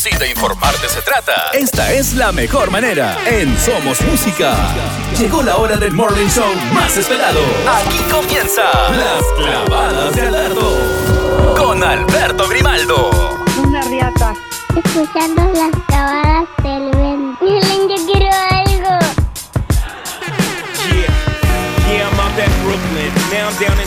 Si de informarte se trata, esta es la mejor manera. En Somos Música. Llegó la hora del morning show más esperado. Aquí comienza Las Clavadas de Alberto. Con Alberto Grimaldo. Una riata. Escuchando las clavadas del viento. Yo quiero algo. Yeah, yeah, I'm out at Brooklyn. Now I'm down in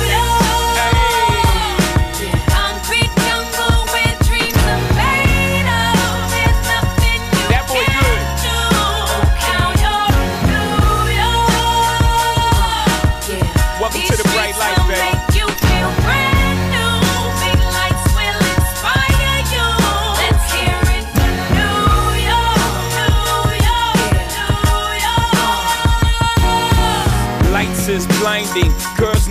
curse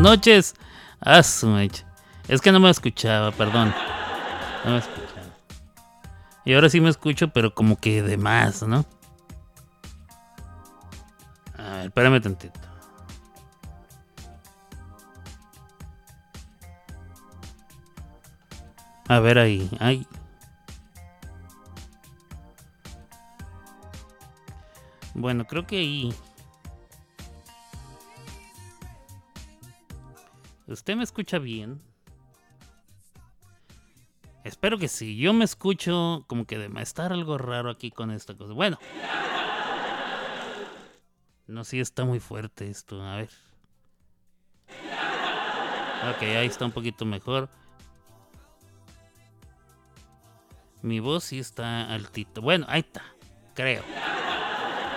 noches. Ah. Es que no me escuchaba, perdón. No me escuchaba. Y ahora sí me escucho, pero como que de más, ¿no? A ver, espérame tantito. A ver ahí, ay. Bueno, creo que ahí. ¿Usted me escucha bien? Espero que sí. Yo me escucho como que de estar algo raro aquí con esta cosa. Bueno. No, sí está muy fuerte esto. A ver. Ok, ahí está un poquito mejor. Mi voz sí está altito. Bueno, ahí está. Creo.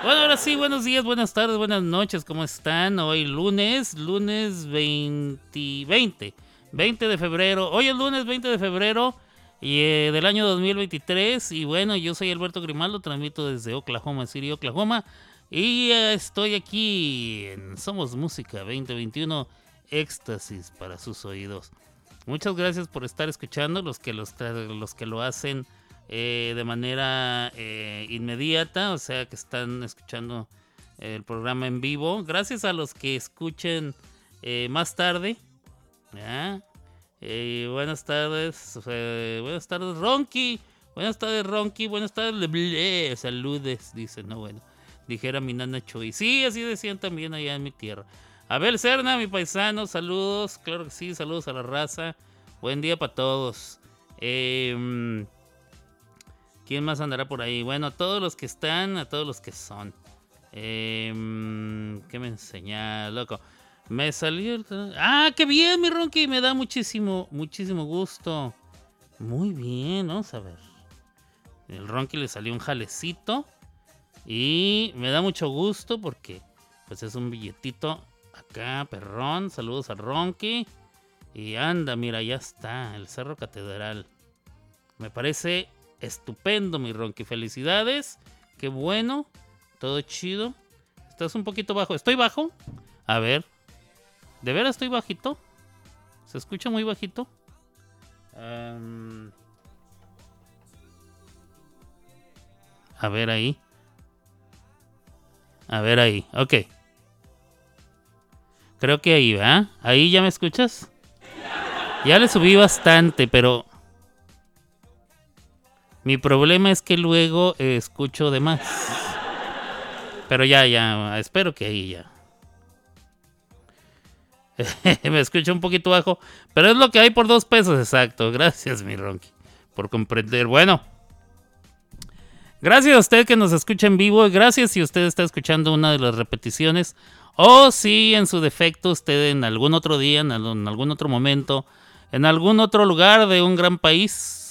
Bueno, ahora sí, buenos días, buenas tardes, buenas noches, ¿cómo están? Hoy lunes, lunes 20, 20, 20 de febrero. Hoy es lunes 20 de febrero y, eh, del año 2023. Y bueno, yo soy Alberto Grimaldo, transmito desde Oklahoma City, Oklahoma. Y eh, estoy aquí en Somos Música 2021, éxtasis para sus oídos. Muchas gracias por estar escuchando, los que, los, los que lo hacen eh, de manera eh, inmediata, o sea que están escuchando el programa en vivo. Gracias a los que escuchen eh, más tarde. Eh, buenas tardes, buenas tardes Ronky, buenas tardes Ronky, buenas tardes saludes, dice, no bueno, dijera mi nana Chuy. Sí, así decían también allá en mi tierra. Abel Serna, mi paisano, saludos, claro que sí, saludos a la raza. Buen día para todos. Eh, ¿Quién más andará por ahí? Bueno, a todos los que están, a todos los que son. Eh, ¿Qué me enseña, loco? Me salió. Ah, qué bien, mi Ronky. Me da muchísimo, muchísimo gusto. Muy bien, vamos a ver. El Ronky le salió un jalecito. Y me da mucho gusto porque pues es un billetito acá, perrón. Saludos a Ronky. Y anda, mira, ya está, el Cerro Catedral. Me parece estupendo, mi Ronky. Felicidades. Qué bueno. Todo chido. Estás un poquito bajo. ¿Estoy bajo? A ver. ¿De veras estoy bajito? ¿Se escucha muy bajito? A ver ahí. A ver ahí. Ok. Creo que ahí va. ¿Ahí ya me escuchas? Ya le subí bastante, pero... Mi problema es que luego eh, escucho de más. Pero ya, ya, espero que ahí ya. Me escucho un poquito bajo, pero es lo que hay por dos pesos, exacto. Gracias, mi Ronky, por comprender. Bueno, gracias a usted que nos escucha en vivo. Gracias si usted está escuchando una de las repeticiones. O si en su defecto usted en algún otro día, en algún otro momento, en algún otro lugar de un gran país,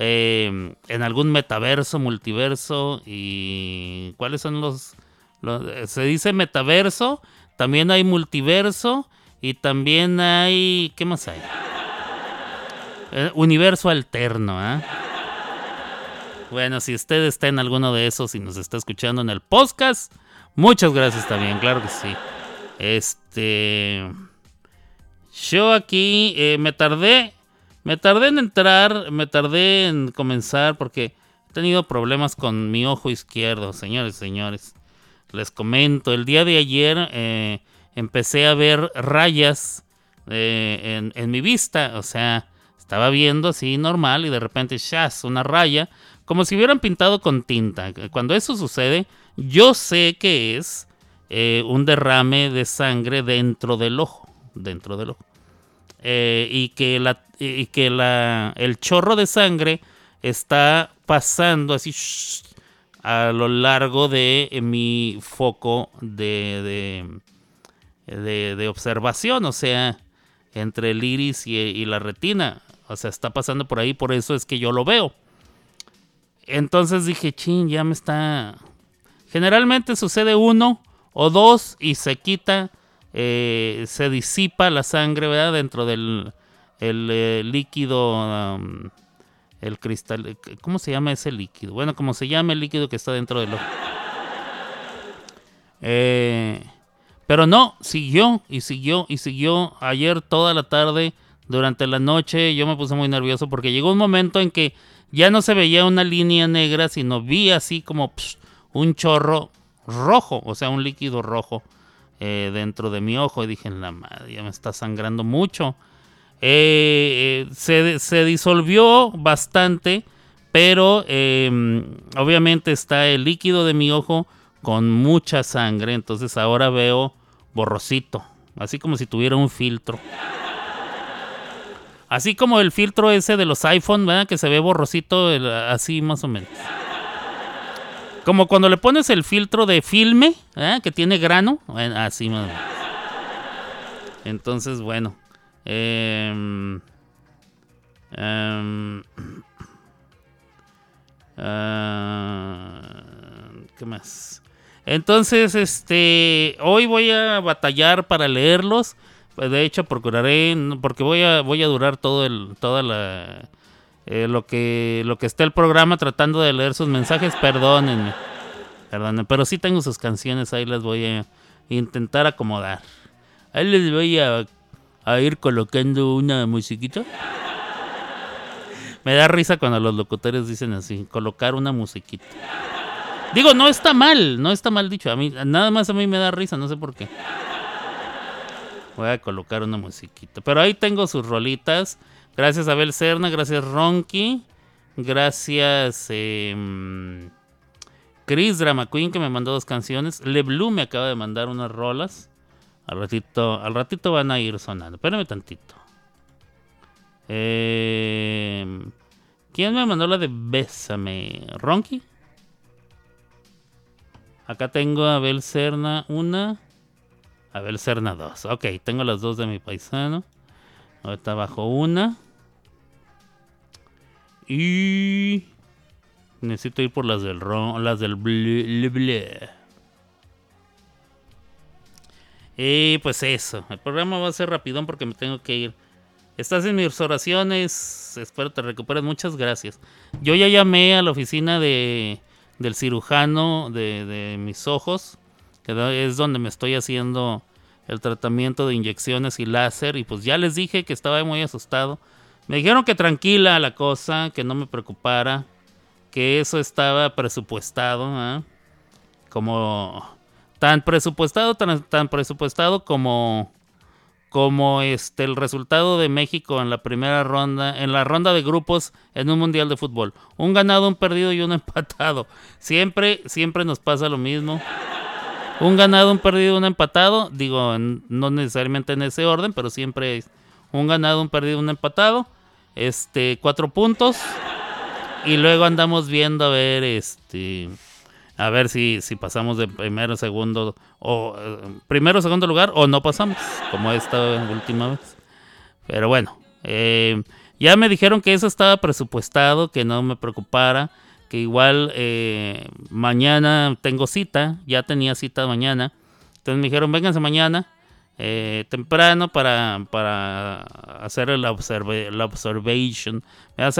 eh, en algún metaverso, multiverso y cuáles son los, eh, se dice metaverso, también hay multiverso y también hay ¿qué más hay? Eh, universo alterno, ¿ah? Bueno, si usted está en alguno de esos y nos está escuchando en el podcast, muchas gracias también, claro que sí. Este yo aquí eh, me tardé, me tardé en entrar, me tardé en comenzar porque he tenido problemas con mi ojo izquierdo, señores, señores. Les comento, el día de ayer eh, empecé a ver rayas eh, en, mi vista, o sea, estaba viendo así normal y de repente, ¡shas! una raya, como si hubieran pintado con tinta. Cuando eso sucede, yo sé que es eh, un derrame de sangre dentro del ojo, dentro del ojo. Y que, la, y que la, el chorro de sangre está pasando así shh, a lo largo de mi foco de, de, de- observación, o sea, entre el iris y, y la retina. O sea, está pasando por ahí, por eso es que yo lo veo. Entonces dije, chin, ya me está... Generalmente sucede uno o dos y se quita, eh, se disipa la sangre, ¿verdad? Dentro del el, eh, líquido, el cristal, ¿cómo se llama ese líquido? Bueno, como se llama el líquido que está dentro del ojo. Eh, pero no, siguió y siguió y siguió. Ayer toda la tarde, durante la noche, yo me puse muy nervioso porque llegó un momento en que ya no se veía una línea negra, sino vi así como un chorro rojo, o sea, un líquido rojo eh, dentro de mi ojo. Y dije, la madre, ya me está sangrando mucho. Eh, eh, se, se disolvió bastante, pero eh, obviamente está el líquido de mi ojo con mucha sangre, entonces ahora veo borrosito, así como si tuviera un filtro. Así como el filtro ese de los iPhone, ¿verdad? Que se ve borrosito, así más o menos. Como cuando le pones el filtro de filme. Que tiene grano, así más o menos. Entonces, bueno. Em, em, ah, ¿Qué más? Entonces, este, hoy voy a batallar para leerlos. Pues, de hecho, procuraré, porque voy a, voy a durar todo el, toda la, eh, lo que, lo que esté el programa tratando de leer sus mensajes. Perdónenme, perdónenme, pero sí tengo sus canciones ahí las voy a intentar acomodar. Ahí les voy a, a ir colocando una musiquita. Me da risa cuando los locutores dicen así, colocar una musiquita. Digo, no está mal, no está mal dicho. A mí, nada más a mí me da risa, no sé por qué. Voy a colocar una musiquita. Pero ahí tengo sus rolitas. Gracias Abel Serna, gracias Ronky. Gracias em, Chris Drama Queen que me mandó dos canciones. Le Blue me acaba de mandar unas rolas. Al ratito, al ratito van a ir sonando. Espérame tantito. Em, ¿Quién me mandó la de Bésame? ¿Ronky? Acá tengo a Abel Serna una. Abel Serna dos. Ok, tengo las dos de mi paisano. Ahorita bajo una. Y. Necesito ir por las del ron, las del ble. Y pues eso. El programa va a ser rapidón porque me tengo que ir. Estás en mis oraciones. Espero te recuperes. Muchas gracias. Yo ya llamé a la oficina de, del cirujano de, de mis ojos. Que es donde me estoy haciendo el tratamiento de inyecciones y láser. Y pues ya les dije que estaba muy asustado. Me dijeron que tranquila la cosa, que no me preocupara. Que eso estaba presupuestado. ¿ah? Como tan presupuestado, tan, tan presupuestado como como este el resultado de México en la primera ronda, en la ronda de grupos en un mundial de fútbol. Un ganado, un perdido y un empatado. Siempre, siempre nos pasa lo mismo. Un ganado, un perdido, un empatado. Digo, no necesariamente en ese orden, pero siempre es un ganado, un perdido, un empatado. Este, cuatro puntos. Y luego andamos viendo a ver, este, a ver si, si pasamos de primero, segundo, o primero, segundo lugar, o no pasamos, como esta última vez. Pero bueno, eh, ya me dijeron que eso estaba presupuestado, que no me preocupara, que igual eh, mañana tengo cita, ya tenía cita mañana. Entonces me dijeron, vénganse mañana, eh, temprano, para, para hacer la, hacer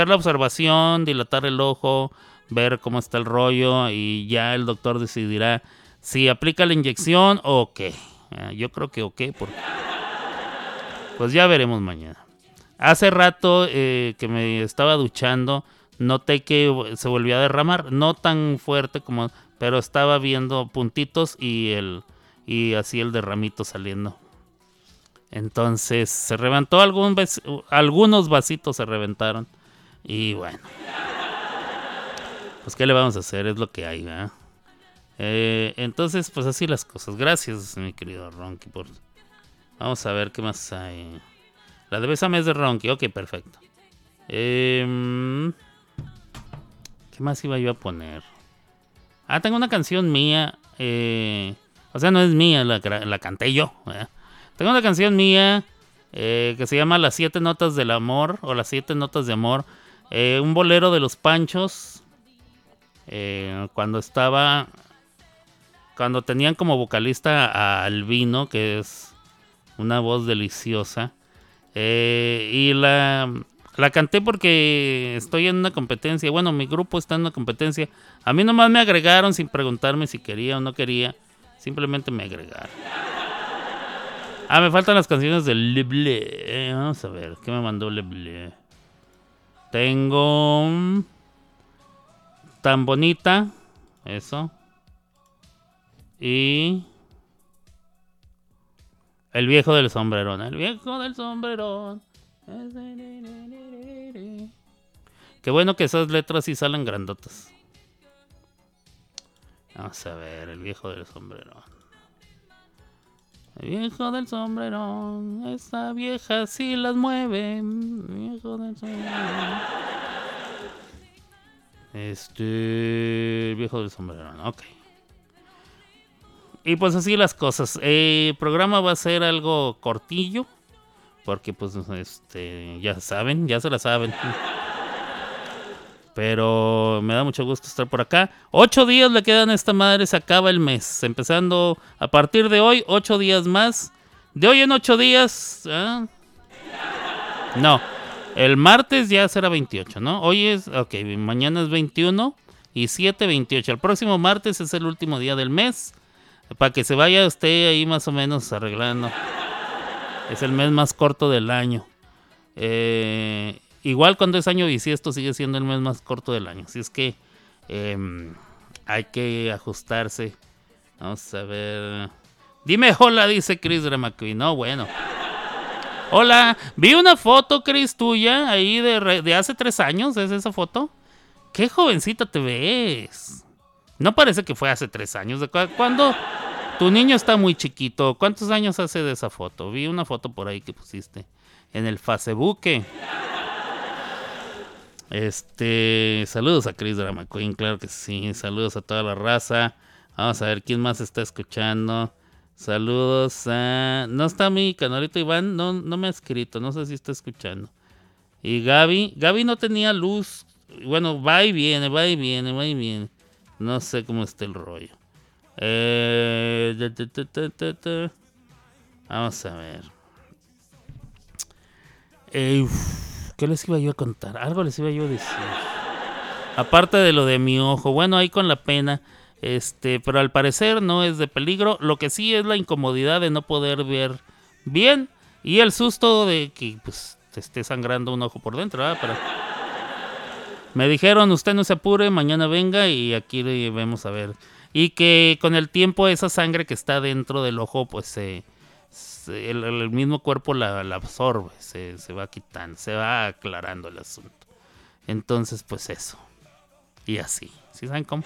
la observación, dilatar el ojo, ver cómo está el rollo y ya el doctor decidirá si aplica la inyección o qué. Eh, yo creo que o qué, porque pues ya veremos mañana. Hace rato eh, que me estaba duchando, noté que se volvió a derramar, no tan fuerte como, pero estaba viendo puntitos y el y así el derramito saliendo. Entonces se reventó algunos vasitos se reventaron y bueno. Pues qué le vamos a hacer, es lo que hay, ¿verdad? Eh, entonces, pues así las cosas. Gracias, mi querido Ronky, por Vamos a ver qué más hay. La de Bésame es de Ronky. Ok, perfecto. Em, ¿Qué más iba yo a poner? Ah, tengo una canción mía. eh, o sea, no es mía, la, canté yo. Tengo una canción mía eh, que se llama Las siete notas del amor o Las siete notas de amor. Un bolero de los Panchos. Eh, cuando estaba. Cuando tenían como vocalista a Albino, que es una voz deliciosa. Eh, y la, la canté porque estoy en una competencia. Bueno, mi grupo está en una competencia. A mí nomás me agregaron sin preguntarme si quería o no quería. Simplemente me agregaron. Ah, me faltan las canciones de Le Bleu. Eh, Vamos a ver, ¿qué me mandó Le Bleu? Tengo... Tan bonita. Eso. Y... El viejo del sombrerón. El viejo del sombrerón. Qué bueno que esas letras sí salen grandotas. Vamos a ver, el viejo del sombrerón. El viejo del sombrerón. Esa vieja sí las mueve. Viejo del sombrerón. Este. Viejo del sombrerón, ok. Y pues así las cosas. El programa va a ser algo cortillo. Porque pues este. Ya saben, ya se la saben. Pero me da mucho gusto estar por acá. Ocho días le quedan a esta madre, se acaba el mes. Empezando a partir de hoy, ocho días más. De hoy en ocho días. ¿ah? No, el martes ya será 28, ¿no? Hoy es, ok, mañana es 21 y 7, 28. El próximo martes es el último día del mes. Para que se vaya usted ahí más o menos arreglando. Es el mes más corto del año. Eh, igual cuando es año bisiesto sigue siendo el mes más corto del año. Así es que em, hay que ajustarse. Vamos a ver. Dime hola, dice Chris Dramaquin. No, bueno. Hola, vi una foto, Chris, tuya ahí de, de hace tres años. ¿Es esa foto? Qué jovencita te ves. No parece que fue hace tres años. ¿De cu- cuándo? Tu niño está muy chiquito. ¿Cuántos años hace de esa foto? Vi una foto por ahí que pusiste en el Facebook. Este, saludos a Chris Drama Queen, claro que sí. Saludos a toda la raza. Vamos a ver quién más está escuchando. Saludos a. No está mi canalito Iván, no, no me ha escrito, no sé si está escuchando. Y Gaby, Gaby no tenía luz. Bueno, va y viene, va y viene, va y viene. No sé cómo está el rollo. Eh. Vamos a ver. ¿Qué les iba yo a contar? Algo les iba yo a decir. Aparte de lo de mi ojo. Bueno, ahí con la pena. Este, pero al parecer no es de peligro. Lo que sí es la incomodidad de no poder ver bien. Y el susto de que pues te esté sangrando un ojo por dentro. Pero me dijeron, usted no se apure, mañana venga y aquí vemos a ver. Y que con el tiempo esa sangre que está dentro del ojo, pues el, el mismo cuerpo la, la absorbe, se, se va quitando, se va aclarando el asunto. Entonces, pues eso. Y así. ¿Sí saben cómo?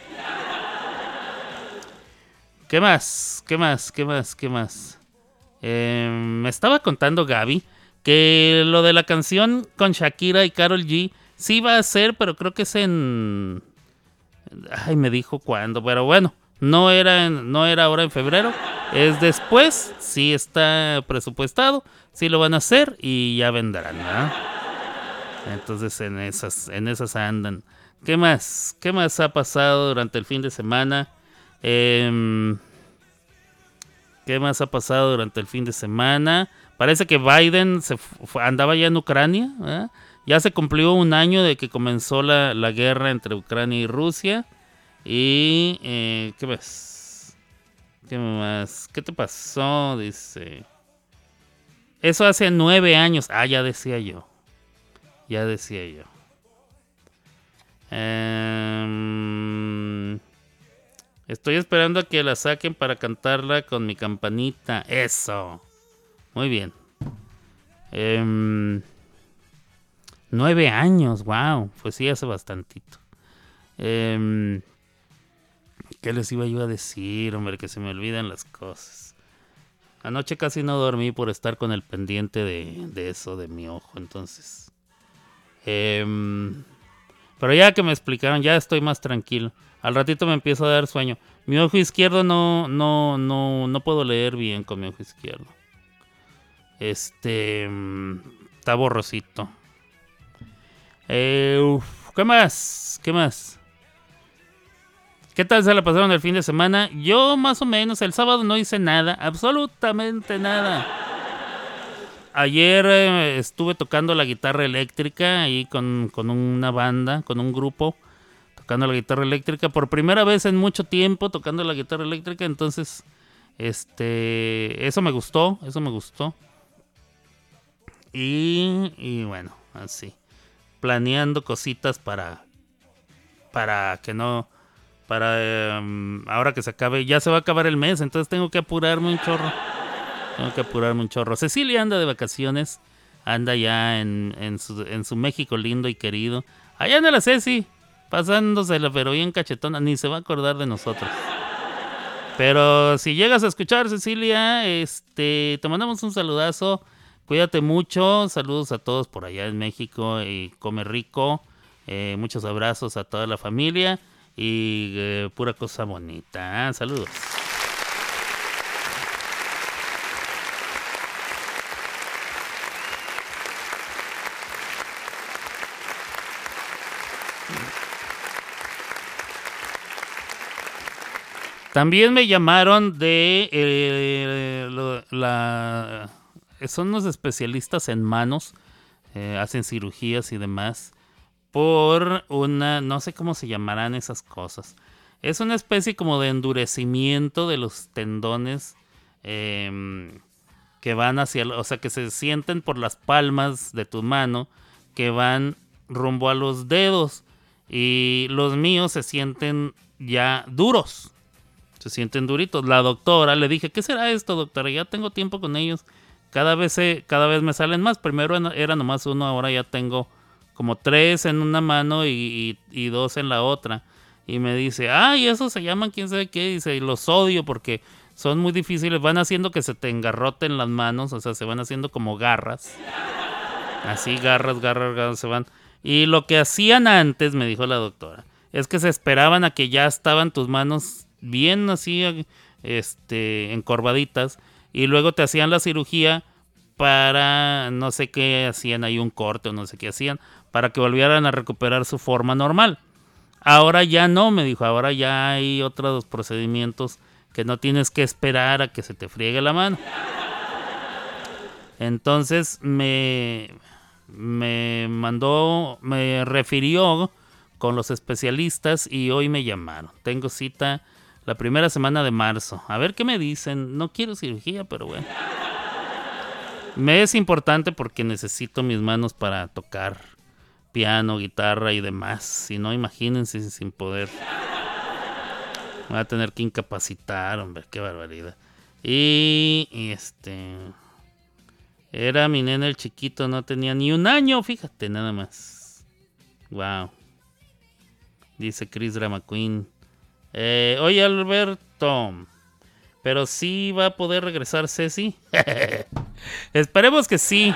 ¿Qué más? ¿Qué más? ¿Qué más? ¿Qué más? Eh, me estaba contando Gaby que lo de la canción con Shakira y Carol G sí va a ser, pero creo que es en... Ay, me dijo cuándo, pero bueno, no era, no era ahora en febrero, es después, sí está presupuestado, sí lo van a hacer y ya vendrán, ¿verdad? Entonces en esas, en esas andan. ¿Qué más? ¿Qué más ha pasado durante el fin de semana? Em, ¿Qué más ha pasado durante el fin de semana? Parece que Biden andaba ya en Ucrania. Ya se cumplió un año de que comenzó la, la guerra entre Ucrania y Rusia. Y... eh, ¿Qué más? ¿Qué más? ¿Qué te pasó? Dice... Eso hace nueve años. Ah, ya decía yo. Ya decía yo. Em, estoy esperando a que la saquen para cantarla con mi campanita. Eso. Muy bien. Em, nueve años, wow. Pues sí, hace bastantito. Em, ¿Qué les iba yo a decir, hombre? Que se me olvidan las cosas. Anoche casi no dormí por estar con el pendiente de, de eso, de mi ojo. Entonces... em, Pero ya que me explicaron, ya estoy más tranquilo. Al ratito me empiezo a dar sueño. Mi ojo izquierdo no, no, no, no puedo leer bien con mi ojo izquierdo. Este. mm, Está borrosito. Eh, ¿Qué más? ¿Qué más? ¿Qué tal se la pasaron el fin de semana? Yo más o menos, el sábado no hice nada, absolutamente nada. Ayer eh, estuve tocando la guitarra eléctrica ahí con, con una banda, con un grupo, tocando la guitarra eléctrica por primera vez en mucho tiempo, tocando la guitarra eléctrica, entonces, este, eso me gustó, eso me gustó. Y, y bueno, así, planeando cositas para, para que no, para em, ahora que se acabe, ya se va a acabar el mes, entonces tengo que apurarme un chorro. Tengo que apurarme un chorro. Cecilia anda de vacaciones, anda ya en, en, su, en su México lindo y querido. Allá anda la Ceci, pasándosela, pero bien cachetona, ni se va a acordar de nosotros. Pero si llegas a escuchar, Cecilia, este, te mandamos un saludazo. Cuídate mucho. Saludos a todos por allá en México y come rico. Eh, muchos abrazos a toda la familia y eh, pura cosa bonita. ¿eh? Saludos. También me llamaron de eh, la son unos especialistas en manos, eh, hacen cirugías y demás por una no sé cómo se llamarán esas cosas. Es una especie como de endurecimiento de los tendones em, que van hacia, o sea, que se sienten por las palmas de tu mano que van rumbo a los dedos y los míos se sienten ya duros se sienten duritos. La doctora le dije, ¿qué será esto, doctora? Ya tengo tiempo con ellos. Cada vez, cada vez me salen más. Primero era- nomás uno, ahora ya tengo como tres en una mano y, dos en la otra. Y me dice, ay, esos se llaman quién sabe qué. Dice, y los odio porque son muy difíciles. Van haciendo que se te engarroten las manos, o sea, se van haciendo como garras. Así, garras, garras, garras, se van. Y lo que hacían antes, me dijo la doctora, es que se esperaban a que ya estaban tus manos bien así, este, encorvaditas, y luego te hacían la cirugía para, no sé qué hacían ahí, un corte o no sé qué hacían, para que volvieran a recuperar su forma normal. Ahora ya no, me dijo, ahora ya hay otros procedimientos que no tienes que esperar a que se te friegue la mano. Entonces me, me mandó, me refirió con los especialistas y hoy me llamaron. Tengo cita la primera semana de marzo. A ver qué me dicen. No quiero cirugía, pero bueno. Me es importante porque necesito mis manos para tocar piano, guitarra y demás. Si no, imagínense sin poder. Voy a tener que incapacitar, hombre, qué barbaridad. Y, y este. Era mi nena el chiquito, no tenía ni un año, fíjate, nada más. Wow. Dice Chris Drama Queen. Eh, oye, Alberto. Pero sí va a poder regresar Ceci. Esperemos que sí.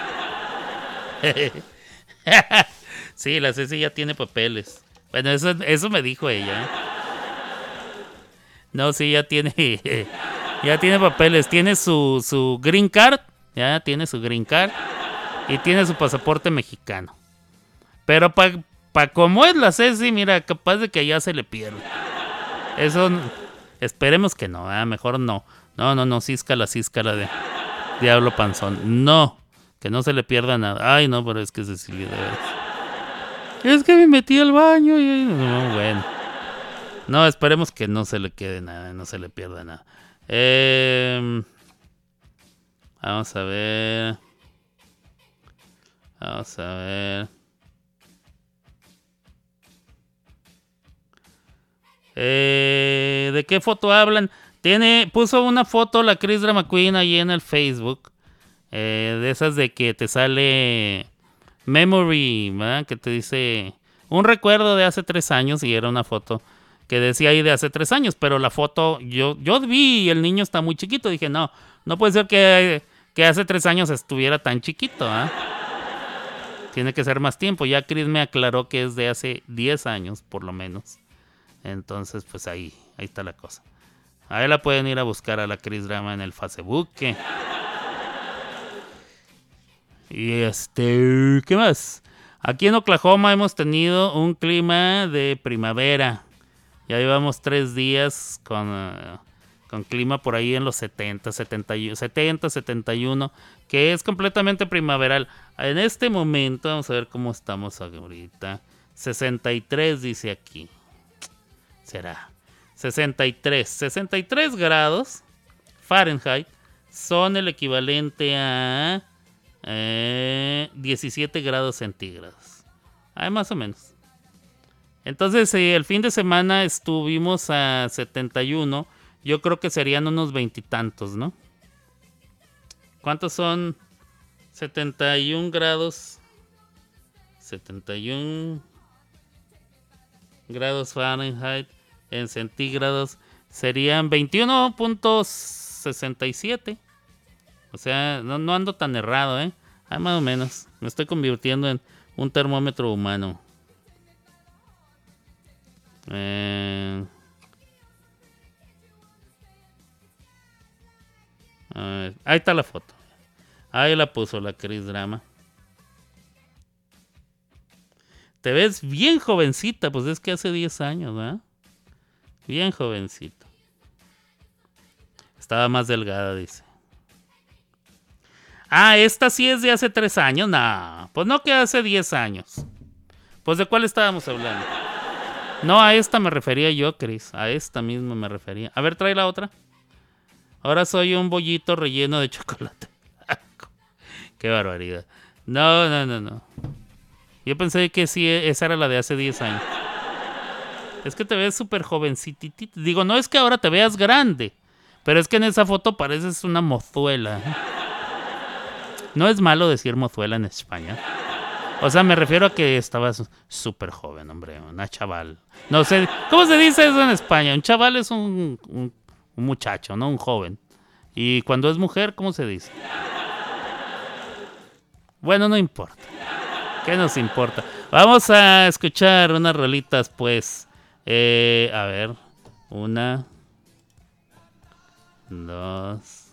sí, la Ceci ya tiene papeles. Bueno, eso, eso me dijo ella. No, sí, ya tiene. ya tiene papeles. Tiene su, su green card. Ya tiene su green card. Y tiene su pasaporte mexicano. Pero para pa como es la Ceci, mira, capaz de que ya se le pierda. Eso. Esperemos que no, mejor no. No, no, no, císcala, císcala de Diablo Panzón. No, que no se le pierda nada. Ay, no, pero es que Cecilia, de veras. Es que me metí al baño y. No, bueno. No, esperemos que no se le quede nada, no se le pierda nada. Eh, vamos a ver. Vamos a ver. Eh, ¿De qué foto hablan? Tiene, puso una foto la Chris Drama Queen ahí en el Facebook. eh, de esas de que te sale Memory, ¿verdad? Que te dice un recuerdo de hace tres años y era una foto que decía ahí de hace tres años, pero la foto yo, yo vi y el niño está muy chiquito. Dije, no, no puede ser que, que hace tres años estuviera tan chiquito, ¿ah? Tiene que ser más tiempo. Ya Chris me aclaró que es de hace 10 años, por lo menos. Entonces, pues ahí, ahí está la cosa. Ahí la pueden ir a buscar a la Chris Drama en el Facebook. ¿qué? Y este, ¿qué más? Aquí en Oklahoma hemos tenido un clima de primavera. Ya llevamos tres días con, eh, con clima por ahí en los 70, 71, 70, 71, que es completamente primaveral. En este momento, vamos a ver cómo estamos ahorita. 63 dice aquí. Será. 63. 63 grados Fahrenheit son el equivalente a eh, 17 grados centígrados. Ah, más o menos. Entonces, si el fin de semana estuvimos a 71, yo creo que serían unos veintitantos, ¿no? ¿Cuántos son 71 grados? 71 grados Fahrenheit en centígrados serían 21.67. O sea, no, ando tan errado, ¿eh? Ah, más o menos. Me estoy convirtiendo en un termómetro humano. Eh, ahí está la foto. Ahí la puso la Chris Drama. Te ves bien jovencita, pues es que hace 10 años, ¿verdad? Bien jovencito. Estaba más delgada, dice. Ah, esta sí es de hace 3 años. No, pues no que hace 10 años. Pues de cuál estábamos hablando. No, a esta me refería yo, Chris. A esta misma me refería. A ver, trae la otra. Ahora soy un bollito relleno de chocolate. Qué barbaridad. No, no, no, no. Yo pensé que sí, esa era la de hace 10 años. Es que te ves súper jovencititito. Digo, no es que ahora te veas grande. Pero es que en esa foto pareces una mozuela. No es malo decir mozuela en España. O sea, me refiero a que estabas súper joven, hombre. Una chaval. No sé. ¿Cómo se dice eso en España? Un chaval es un, un- muchacho, ¿no? Un joven. Y cuando es mujer, ¿cómo se dice? Bueno, no importa. ¿Qué nos importa? Vamos a escuchar unas rolitas, pues. Eh, a ver. Una. Dos.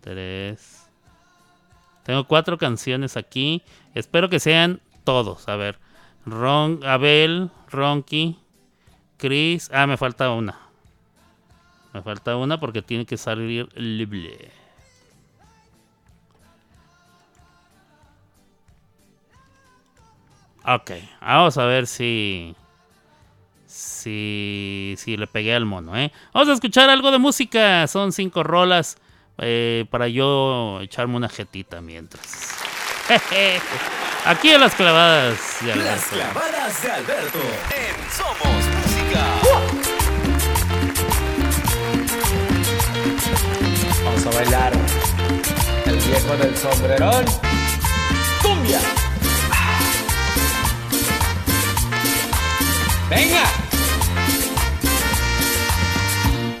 Tres. Tengo cuatro canciones aquí. Espero que sean todos. A ver. Ron, Abel, Ronky, Chris. Ah, me falta una. Me falta una porque tiene que salir libre. Ok, vamos a ver si. Si. Si le pegué al mono, ¿eh? Vamos a escuchar algo de música. Son cinco rolas. eh, para yo echarme una jetita mientras. Aquí en las clavadas de Las Alberto. clavadas de Alberto en Somos Música. Vamos a bailar el viejo del sombrerón. ¡Cumbia! ¡Venga!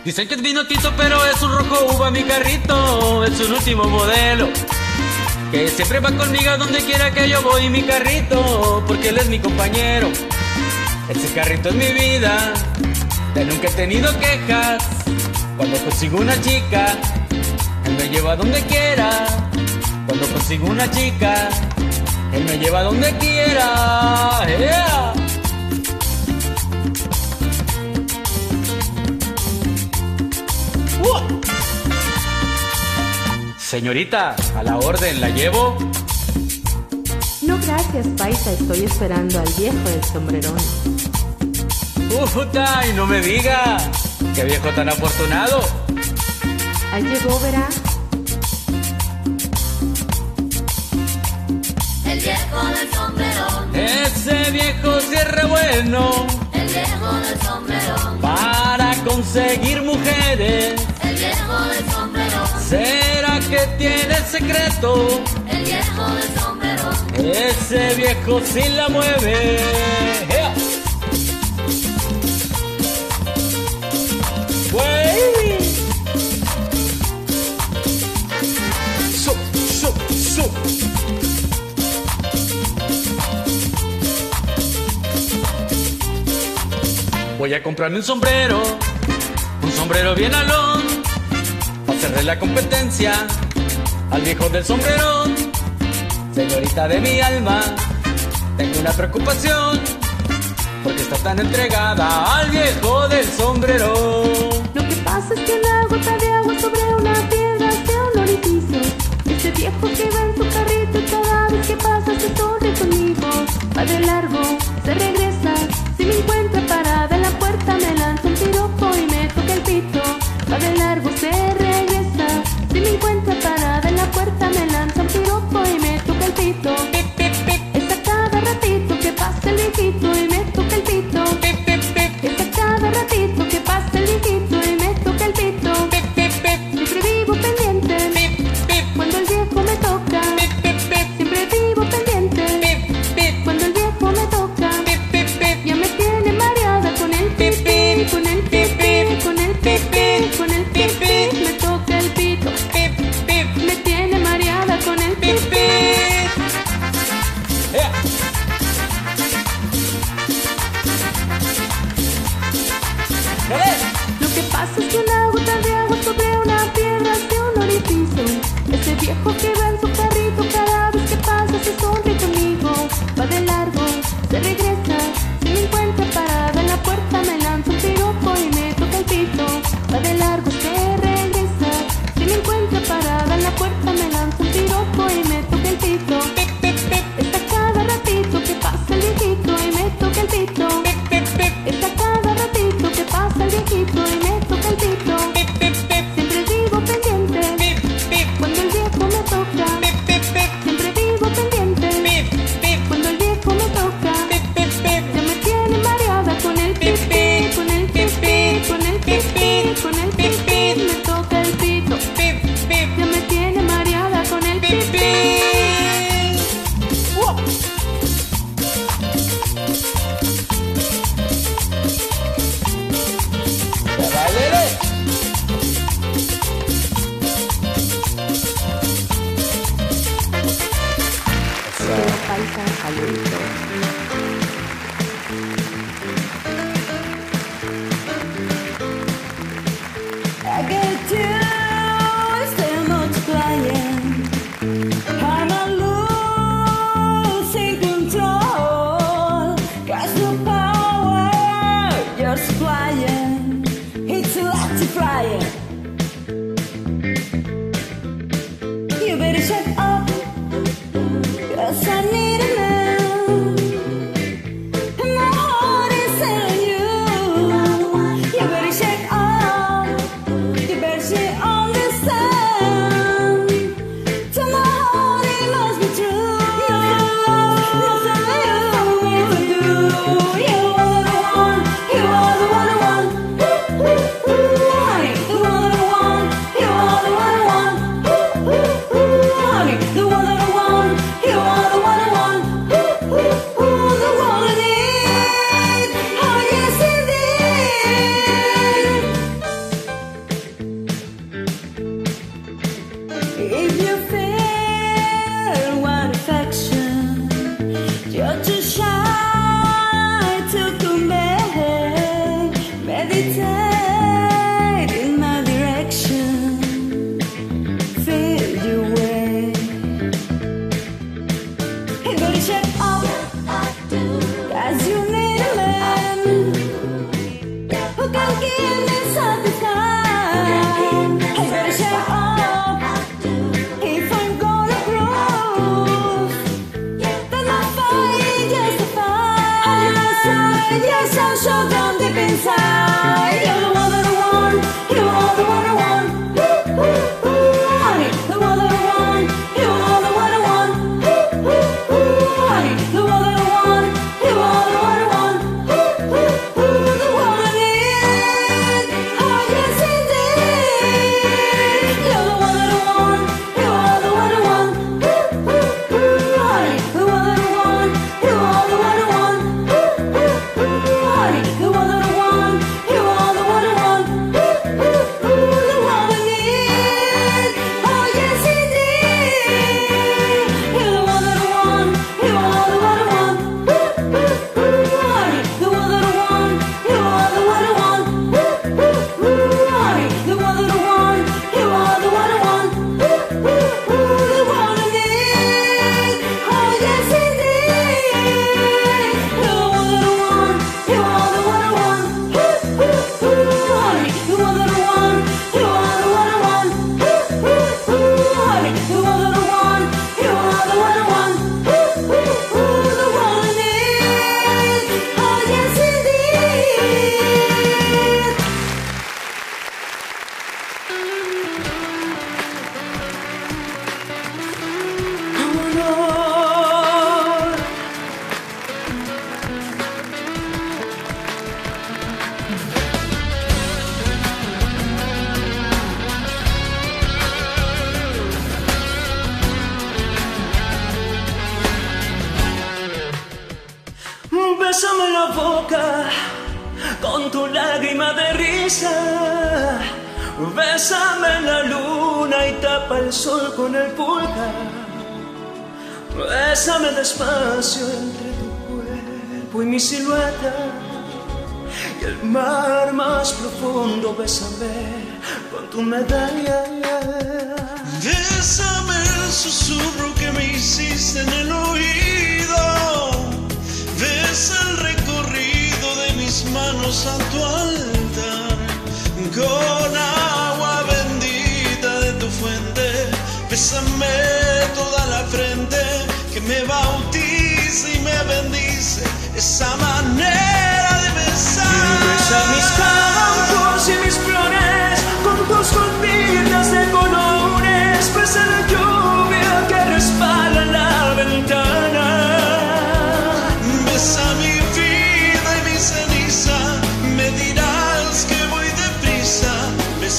Dicen que es vino tinto, pero es un rojo uva mi carrito. Es un último modelo. Que siempre va conmigo a donde quiera que yo voy, mi carrito. Porque él es mi compañero. Ese carrito es mi vida. De nunca he tenido quejas. Cuando consigo una chica, él me lleva donde quiera. Cuando consigo una chica, él me lleva donde quiera. Yeah. Señorita, a la orden, ¿la llevo? No, gracias, Paisa. Estoy esperando al viejo del sombrerón. ¡Puta! Y no me diga. ¡Qué viejo tan afortunado! Ahí llegó, verá. El viejo del sombrerón, Ese viejo cierre bueno el viejo del sombrerón, para conseguir mujeres. el viejo del sombrerón, ¿Será que tiene secreto? El viejo del sombrero. Ese viejo sí la mueve. Yeah. Wey. Voy a comprarme un sombrero, un sombrero bien alón cerré la competencia al viejo del sombrero. Señorita de mi alma, tengo una preocupación. Porque está tan entregada al viejo del sombrero. Lo que pasa es que una gota de agua sobre una piedra hacia un orificio. Este viejo que va en su carrito cada vez que pasa se torre conmigo. Va de largo, se regresa. Si me encuentra parada en la puerta me lanza un piropo y me toca el pito. Va de largo, se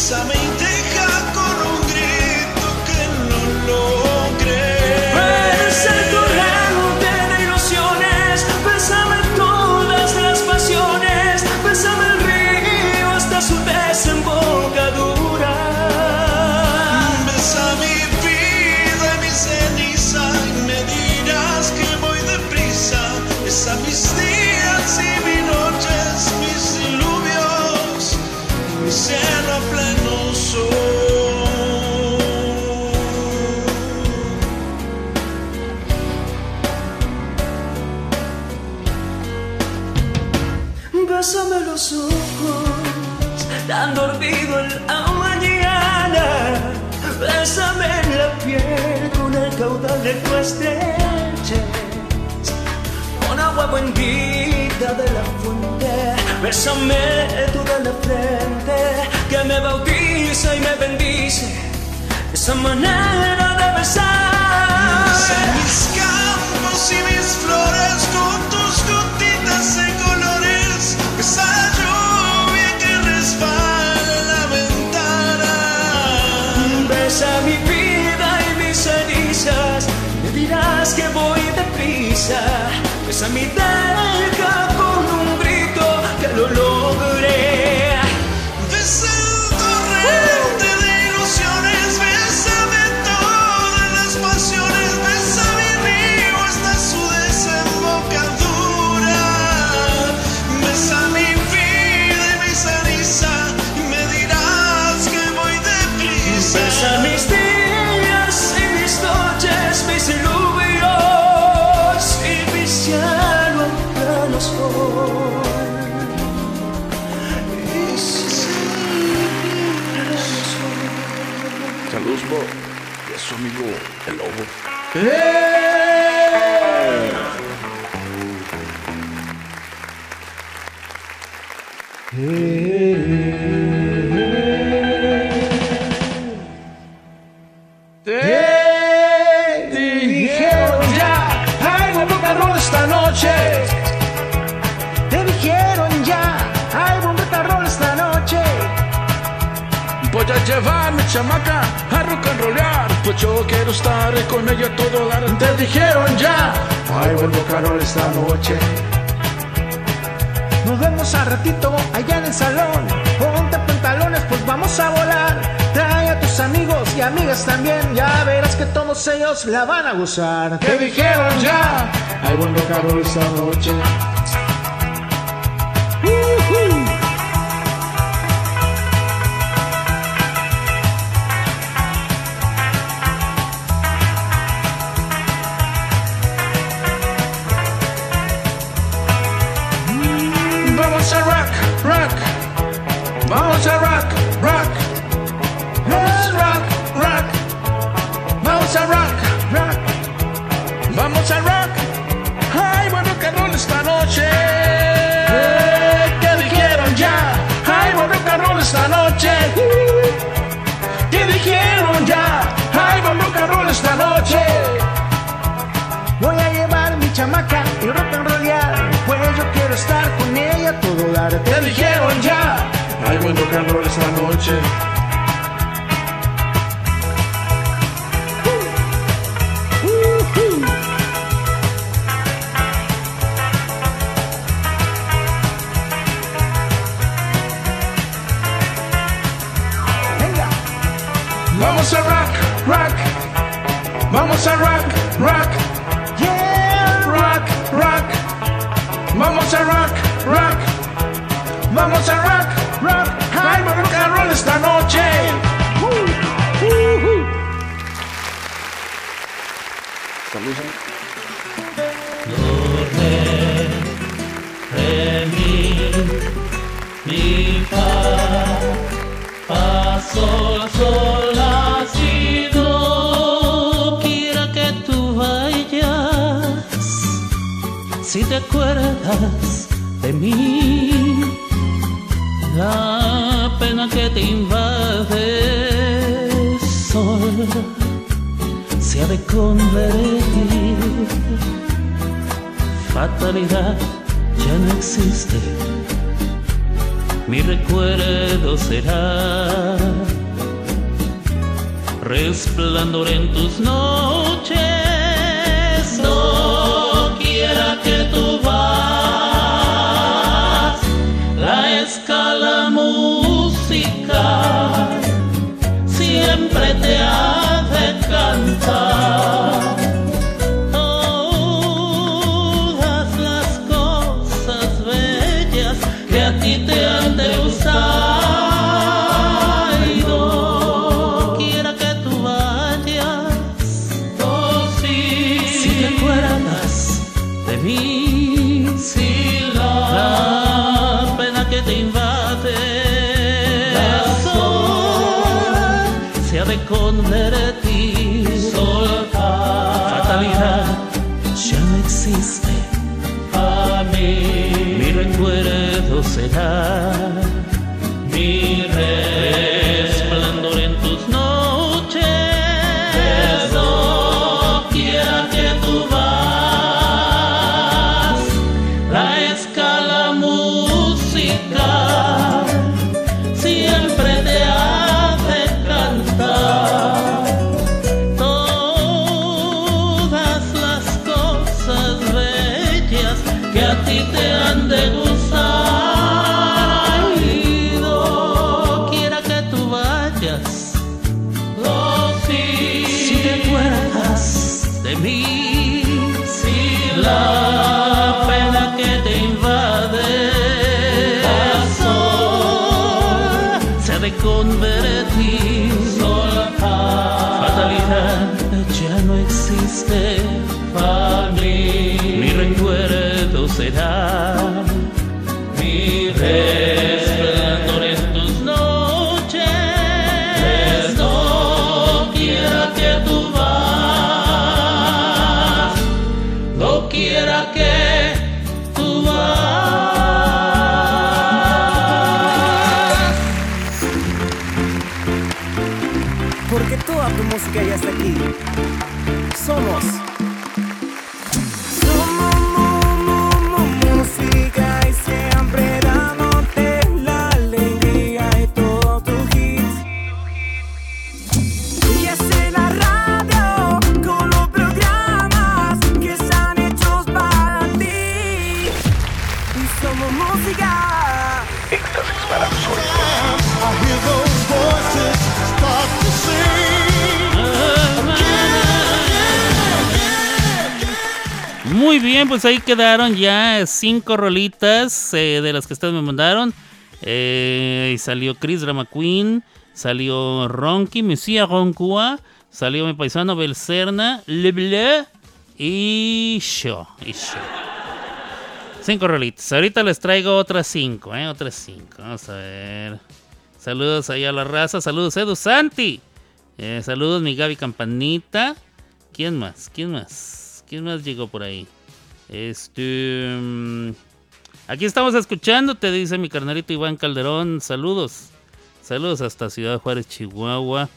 something de tu con agua bendita de la fuente. Bésame tú de la frente que me bautiza y me bendice. Esa manera de besar. Mis campos y mis flores con tus besa, besa mi delga con un grito que el olor. Te dijeron ya, hay buen rock and roll esta noche. Te dijeron ya, hay buen rock and roll esta noche. Voy a llevarme chamaca a rock and rollar. Pues yo quiero estar con ella todo. Te dijeron ya. Ay, vuelvo Carol esta noche. Nos vemos a ratito allá en el salón. Ponte pantalones, pues vamos a volar. Trae a tus amigos y amigas también. Ya verás que todos ellos la van a gozar. Te dijeron ya. Ay, vuelvo Carol esta noche. ¿Qué dijeron ya? Ay, bueno que roll esta noche. Vamos a rock, rock. Vamos a rock. Vamos a rock, rock. Ay, rock and roll esta noche. re, mi, mi. Quiera que tú vayas, si te acuerdas de mí, la pena que te invade, sol, se ha de convertir fatalidad ya no existe. Mi recuerdo será resplandor en tus noches. Siempre te ha de cantar. Todas las cosas bellas que a ti te han de usar. Y no quiera que tú vayas. Oh, sí. Si te acuerdas de mí, si la, la pena que te invade. Se ha de convertir. Fatalidad ya no existe. A mí, mi recuerdo será bien, pues ahí quedaron ya cinco rolitas eh, de las que ustedes me mandaron. Eh, y salió Chris Drama Queen, salió Ronky, Mesía Roncua, salió mi paisano Belcerna, Le Bleu y yo. Y yo. Cinco rolitas. Ahorita les traigo otras cinco, ¿eh? Otras cinco. Vamos a ver. Saludos ahí a la raza. Saludos, Edu Santi. Eh, saludos, mi Gaby Campanita. ¿Quién más? ¿Quién más? ¿Quién más llegó por ahí? Este. mm, Aquí estamos escuchando, te dice mi carnalito Iván Calderón. Saludos. Saludos hasta Ciudad Juárez, Chihuahua.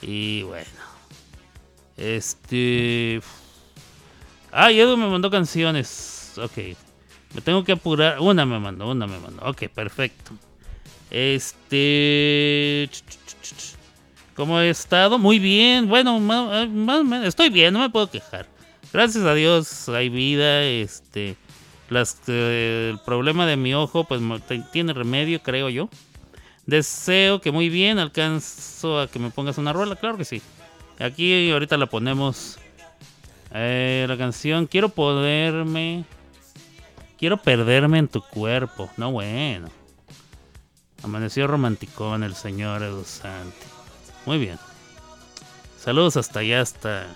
Y bueno. Este. Ay, Edu me mandó canciones. Ok. Me tengo que apurar. Una me mandó, una me mandó. Ok, perfecto. Este. ¿Cómo he estado? Muy bien. Bueno, menos. Estoy bien, no me puedo quejar. Gracias a Dios hay vida. Este. Eh, el problema de mi ojo, pues tiene remedio, creo yo. Deseo que muy bien. Alcanzo a que me pongas una rola, claro que sí. Aquí ahorita la ponemos. Eh, la canción Quiero poderme. Quiero perderme en tu cuerpo. No, bueno. Amaneció romanticón el señor Edu Santi. Muy bien. Saludos hasta allá, hasta.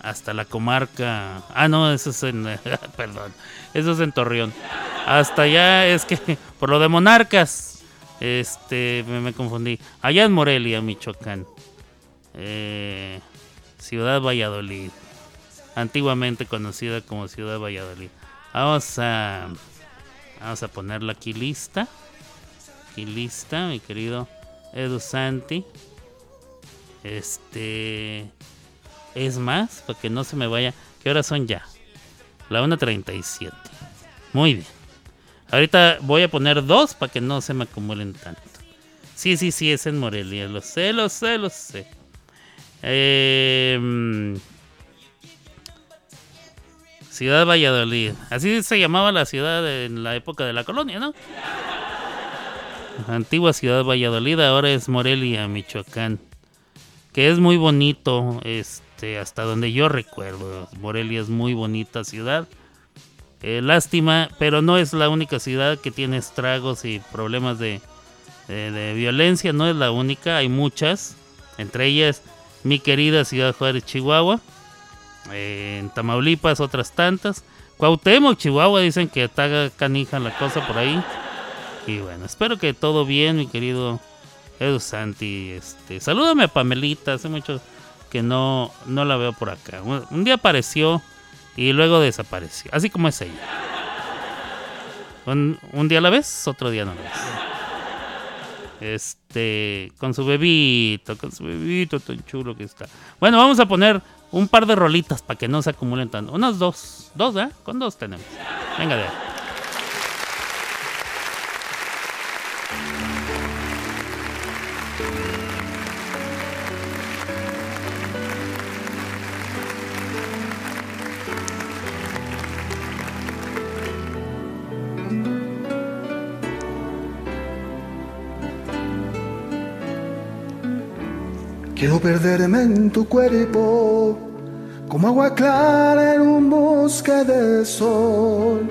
Hasta la comarca. Ah, no, eso es en. perdón. Eso es en Torreón. Hasta allá es que. Por lo de monarcas. Este. Me, me confundí. Allá en Morelia, Michoacán. Eh, Ciudad Valladolid. Antiguamente conocida como Ciudad Valladolid. Vamos a. Vamos a ponerla aquí lista. Aquí lista, mi querido Edu Santi. Este. Es más, para que no se me vaya. ¿Qué horas son ya? La 1.37. Muy bien. Ahorita voy a poner dos para que no se me acumulen tanto. Sí, sí, sí, es en Morelia. Lo sé, lo sé, lo sé. Eh, ciudad Valladolid. Así se llamaba la ciudad en la época de la colonia, ¿no? Antigua ciudad Valladolid, ahora es Morelia, Michoacán. Que es muy bonito, este, hasta donde yo recuerdo. Morelia es muy bonita ciudad. Eh, lástima, pero no es la única ciudad que tiene estragos y problemas de, de- de violencia. No es la única, hay muchas. Entre ellas, mi querida ciudad Juárez, Chihuahua. Eh, en Tamaulipas, otras tantas. Cuauhtémoc, Chihuahua, dicen que está canija la cosa por ahí. Y bueno, espero que todo bien, mi querido Edu Santi. Este, salúdame a Pamelita, hace mucho que no, no la veo por acá. Un, día apareció y luego desapareció, así como es ella. Un, un día la vez, otro día no la ves. Este, con su bebito, con su bebito tan chulo que está. Bueno, vamos a poner un par de rolitas para que no se acumulen tanto. Unas dos, dos, ¿eh? Con dos tenemos. Venga de ahí. Quiero perderme en tu cuerpo, como agua clara en un bosque de sol.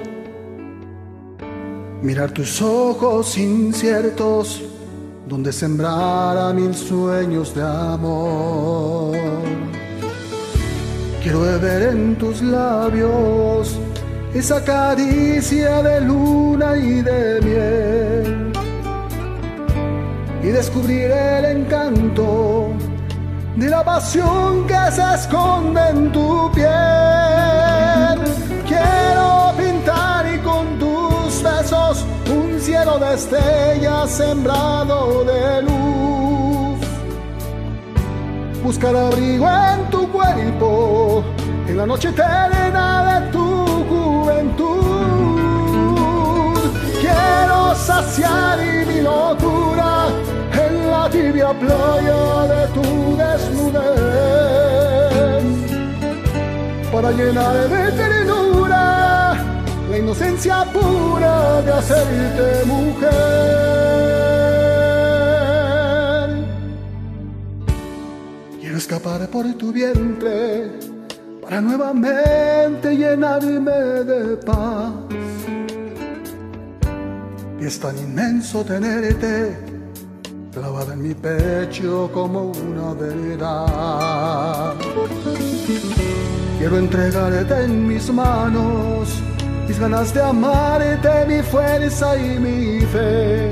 Mirar tus ojos inciertos, donde sembrara mil sueños de amor. Quiero beber en tus labios esa caricia de luna y de miel y descubrir el encanto de la pasión que se esconde en tu piel. Quiero pintar y con tus besos un cielo de estrellas sembrado de luz. Buscar abrigo en tu cuerpo, en la noche eterna de tu juventud. Quiero saciar mi locura tibia playa de tu desnudez. Para llenar de ternura la inocencia pura de hacerte mujer. Quiero escapar por tu vientre para nuevamente llenarme de paz. Y es tan inmenso tenerte mi pecho como una verdad. Quiero entregarte en mis manos mis ganas de amarte, mi fuerza y mi fe.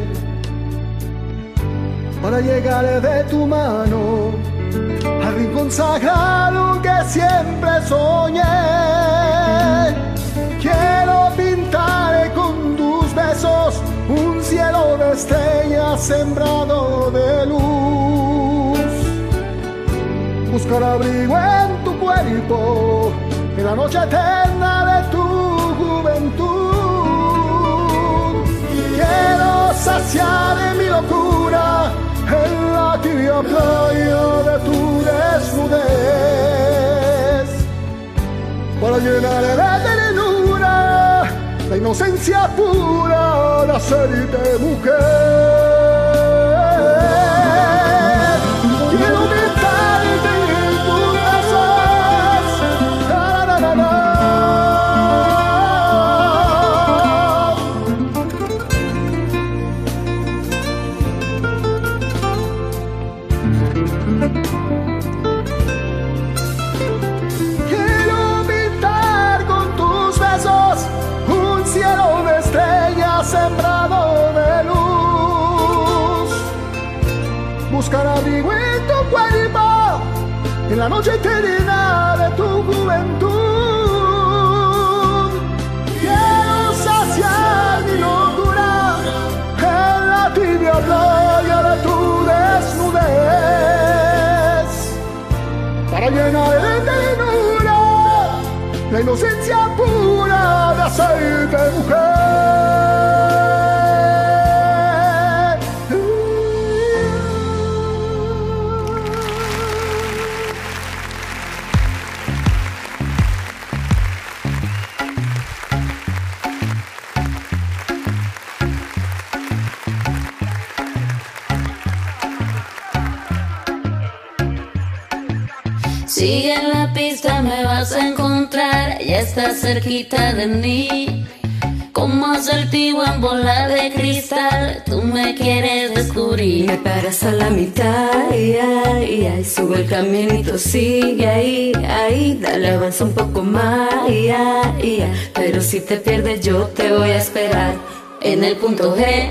Para llegar de tu mano al rincón sagrado que siempre soñé. Quiero pintar con tus besos cielo de estrellas sembrado de luz. Buscar abrigo en tu cuerpo, en la noche eterna de tu juventud. Quiero saciar en mi locura en la tibia playa de tu desnudez. Para llenar de ternura la inocencia pura de hacerte mujer. La noche eterna de tu juventud. Quiero saciar mi locura en la tibia playa de tu desnudez para llenar de ternura la inocencia pura de hacerte mujer. Encontrar, ya estás cerquita de mí. Como asertivo en bola de cristal, tú me quieres descubrir. Me paras a la mitad, y sube el caminito, sigue ahí, ahí, dale avanza un poco más, pero si te pierdes yo te voy a esperar En el punto G.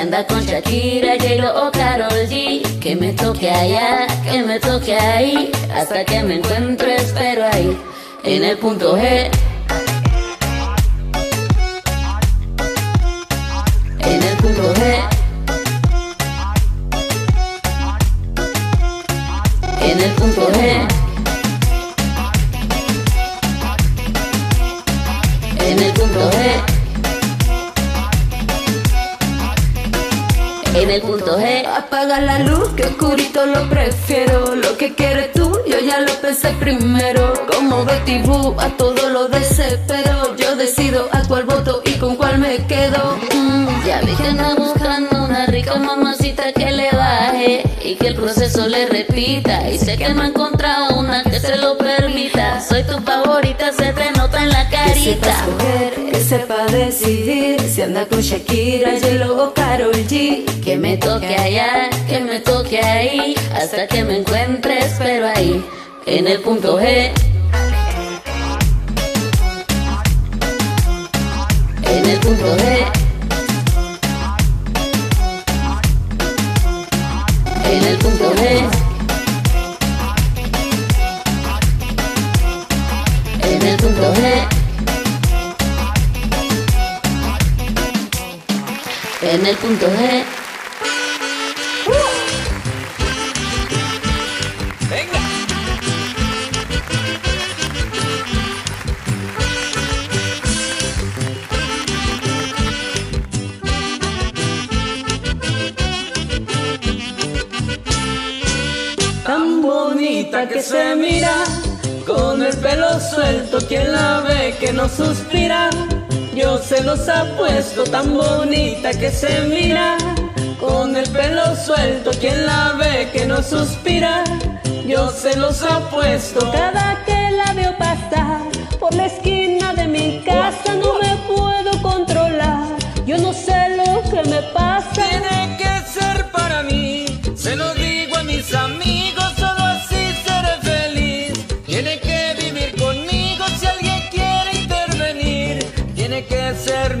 anda con Shakira, J-Lo o Karol G. Que me toque allá, que me toque ahí. Hasta que me encuentre, espero ahí En el punto G A todo lo desespero. Yo decido a cuál voto y con cuál me quedo. Mm, Ya vi que anda buscando una rica mamacita que le baje y que el proceso le repita. Y sé que no ha encontrado una que se lo permita. Soy tu favorita, se te nota en la Que sepa carita. escoger, que sepa decidir. Si anda con Shakira, J-Lo o Karol G. Que me toque allá, que me toque ahí, hasta que me encuentre, espero ahí, en el punto G. el punto G. En el punto G. En el punto G. En el punto G. que se mira, con el pelo suelto, quien la ve que no suspira. Yo se los apuesto, tan bonita que se mira, con el pelo suelto, quien la ve que no suspira. Yo se los apuesto, cada que la veo pasar por la esquina de mi casa no me puedo controlar. Yo no sé lo que me pasa.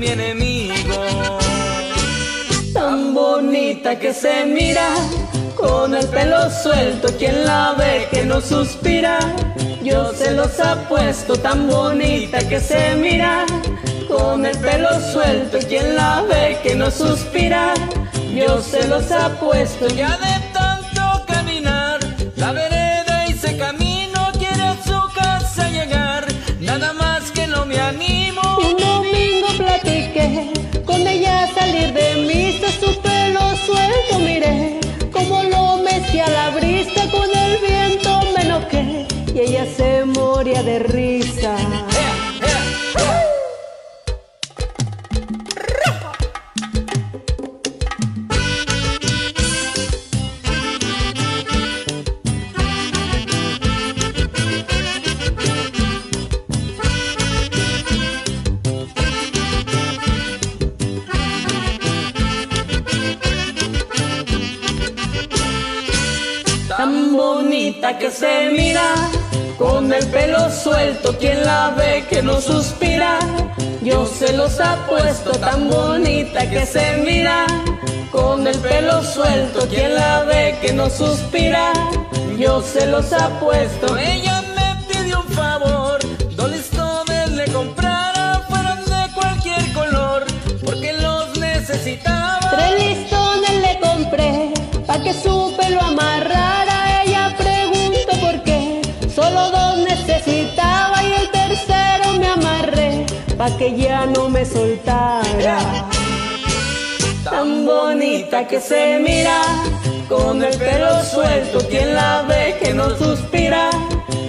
Mi enemigo. tan bonita que se mira, con el pelo suelto, quien la ve que no suspira. Yo se los apuesto, tan bonita que se mira, con el pelo suelto, quien la ve que no suspira. Yo se los apuesto, Ya de de risa. tan bonita que se mira, con el pelo suelto, quien la ve que no suspira. Yo se los apuesto, tan bonita que se mira, con el pelo suelto, quien la ve que no suspira. Yo se los apuesto, Ella que ya no me soltara. Tan bonita que se mira, con el pelo suelto, quien la ve que no suspira.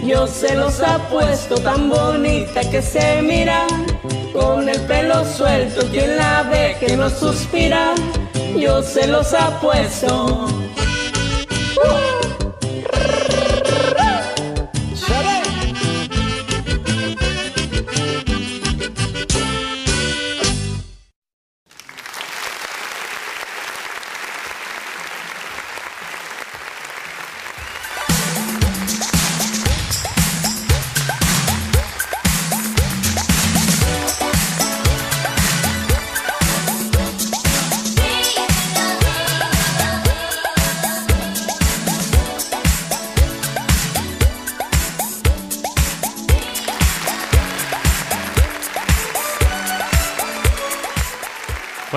Yo se los apuesto, tan bonita que se mira, con el pelo suelto, quien la ve que no suspira. Yo se los apuesto.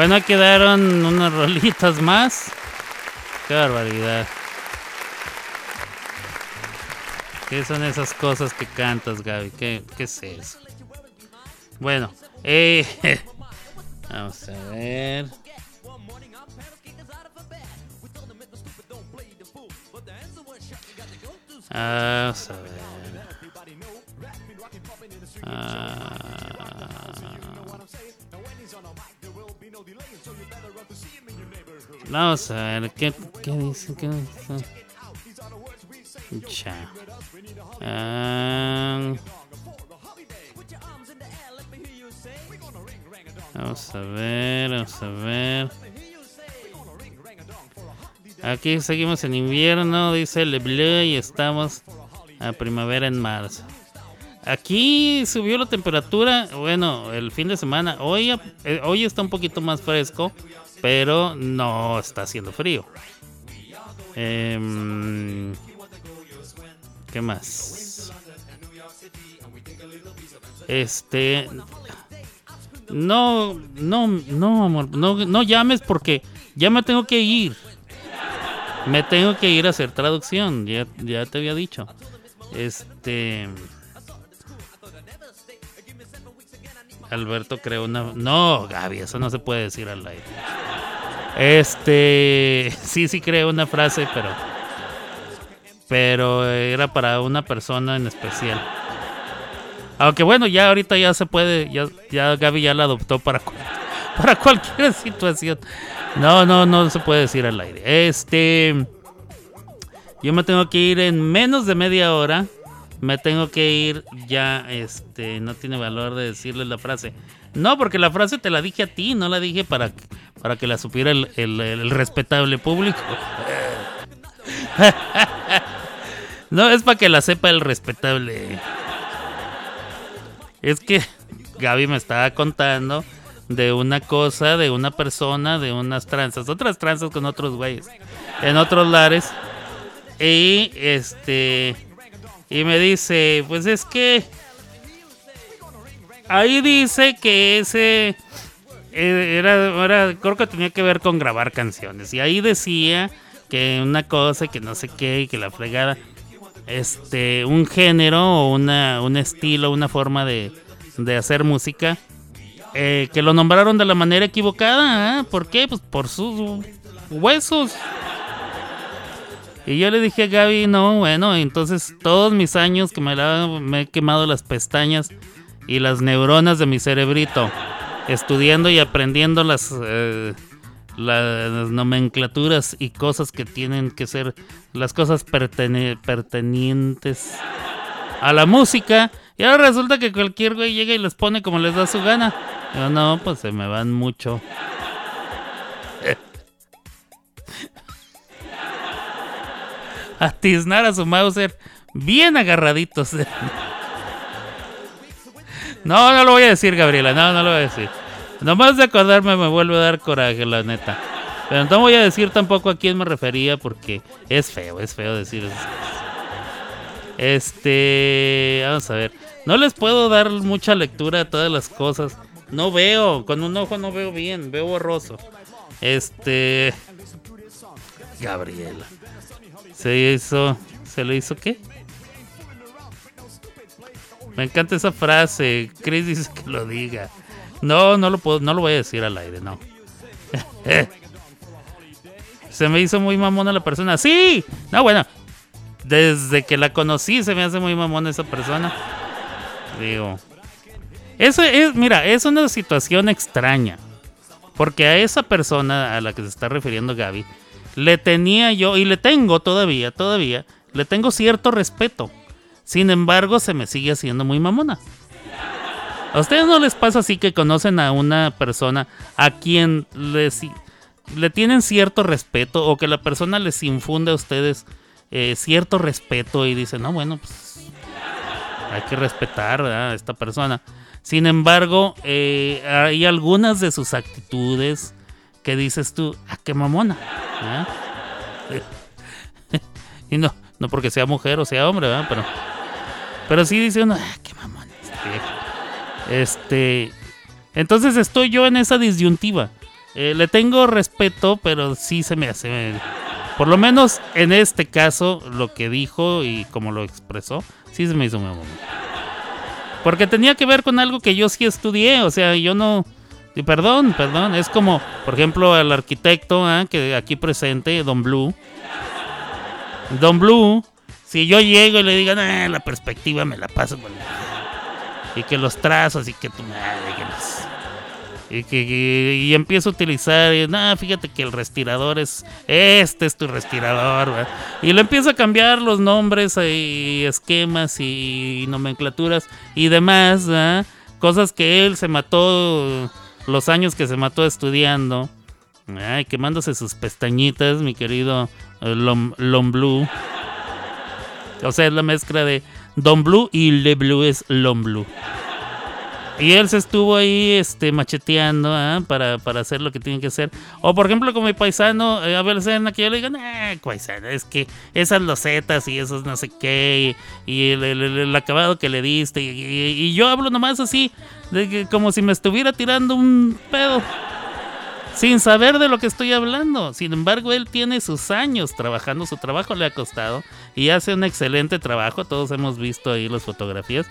Bueno, quedaron unas rolitas más. Qué barbaridad. ¿Qué son esas cosas que cantas, Gaby? ¿Qué, qué es eso? Bueno, eh, vamos a ver. Vamos a ver. Ah. Vamos a ver, ¿qué, qué dice? ¿Qué dice? Ah. vamos a ver, vamos a ver. Aquí seguimos en invierno, dice Lebleu, y estamos a primavera en marzo. Aquí subió la temperatura, bueno, el fin de semana. Hoy, eh, hoy está un poquito más fresco, pero no está haciendo frío. Em, ¿Qué más? Este. No, no, no, amor. No, no llames porque ya me tengo que ir. Me tengo que ir a hacer traducción. Ya, ya te había dicho. Este. Alberto creó una. No, Gaby, eso no se puede decir al aire. Este. Sí, sí creo una frase, pero. pero era para una persona en especial. Aunque bueno, ya ahorita ya se puede, ya, ya Gaby ya la adoptó para, para cualquier situación. No, no, no se puede decir al aire. Este, yo me tengo que ir en menos de media hora. Me tengo que ir ya, este, no tiene valor de decirle la frase. No, porque la frase te la dije a ti, no la dije para, para que la supiera el, respetable público. No, es para que la sepa el respetable. Es que Gaby me estaba contando de una cosa, de una persona, de unas tranzas, otras tranzas con otros güeyes, en otros lares. Y este. Y me dice, pues es que. Ahí dice que ese. Eh, Era, era, creo que tenía que ver con grabar canciones. Y ahí decía que una cosa, que no sé qué, que la fregada. Este, un género o una, un estilo, una forma de, de hacer música. eh, que lo nombraron de la manera equivocada. ¿ah? ¿Por qué? Pues por sus huesos. Y yo le dije a Gaby, no, bueno, entonces todos mis años que me, la- me he quemado las pestañas y las neuronas de mi cerebrito, estudiando y aprendiendo las, eh, las nomenclaturas y cosas que tienen que ser las cosas pertene- pertenientes a la música. Y ahora resulta que cualquier güey llega y les pone como les da su gana. No, pues se me van mucho. a tiznar a su Mauser bien agarraditos. No, no lo voy a decir, Gabriela. No, no lo voy a decir. Nomás de acordarme me vuelve a dar coraje, la neta. Pero no voy a decir tampoco a quién me refería porque es feo, es feo decir. Este, vamos a ver. No les puedo dar mucha lectura a todas las cosas. No veo, con un ojo no veo bien, veo borroso. Este, Gabriela. Se hizo, se le hizo qué? Me encanta esa frase. Chris dice que lo diga. No, no lo puedo, no lo voy a decir al aire, no. se me hizo muy mamona la persona. Sí. No, bueno. Desde que la conocí se me hace muy mamona esa persona. Digo. Eso es, mira, es una situación extraña. Porque a esa persona a la que se está refiriendo Gaby, le tenía yo, y le tengo todavía, todavía, le tengo cierto respeto. Sin embargo, se me sigue haciendo muy mamona. ¿A ustedes no les pasa así que conocen a una persona a quien les, le tienen cierto respeto o que la persona les infunde a ustedes eh, cierto respeto y dicen, no, bueno, pues hay que respetar a esta persona. Sin embargo, eh, hay algunas de sus actitudes que dices tú, ah, qué mamona. y no, no porque sea mujer o sea hombre, ¿verdad? Pero, pero sí dice uno, ah, qué mamona esta vieja". Este, entonces estoy yo en esa disyuntiva. Eh, le tengo respeto, pero sí se me hace. Por lo menos en este caso, lo que dijo y como lo expresó, sí se me hizo muy mamón. Porque tenía que ver con algo que yo sí estudié, o sea, yo no. y Perdón, perdón. Es como, por ejemplo, al arquitecto ah, que aquí presente, Don Blue. Don Blue, si yo llego y le digo, "Ah, la perspectiva me la paso con y que los trazos y que tu madre, que y que y, empiezo a utilizar, y, no, fíjate que el respirador es este es tu respirador, y le empiezo a cambiar los nombres y esquemas y nomenclaturas y demás, cosas que él se mató los años que se mató estudiando, ay, quemándose sus pestañitas, mi querido eh, Lom, Lom Blue. O sea, es la mezcla de Don Blue y Le Blue es Lom Blue. Y él se estuvo ahí este, macheteando ¿ah? para, para hacer lo que tiene que hacer. O por ejemplo, con mi paisano, eh, Abel Sena, que yo le digo, nah, paisano, es que esas losetas y esos no sé qué, y, el, acabado que le diste, y, y- y yo hablo nomás así, de que como si me estuviera tirando un pedo. Sin saber de lo que estoy hablando. Sin embargo, él tiene sus años trabajando, su trabajo le ha costado y hace un excelente trabajo. Todos hemos visto ahí las fotografías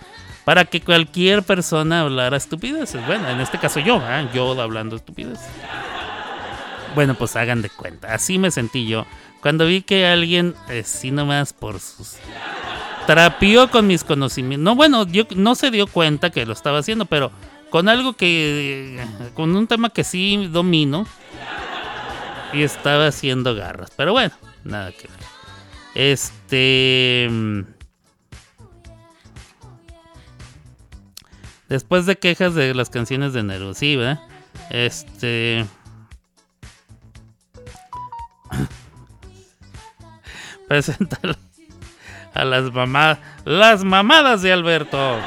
para que cualquier persona hablara estupideces. Bueno, en este caso yo, ¿ah? yo hablando estupideces. Bueno, pues hagan de cuenta. Así me sentí yo Cuando vi que alguien, así nomás por sus. Trapió con mis conocimientos. No, bueno, yo no se dio cuenta que lo estaba haciendo, pero con algo que. Con un tema que sí domino. Y estaba haciendo garras. Pero bueno, nada que ver. Este. mm, Después de quejas de las canciones de Neruda, sí, ¿verdad? Este. Presenta a las mamadas. Las mamadas de Alberto.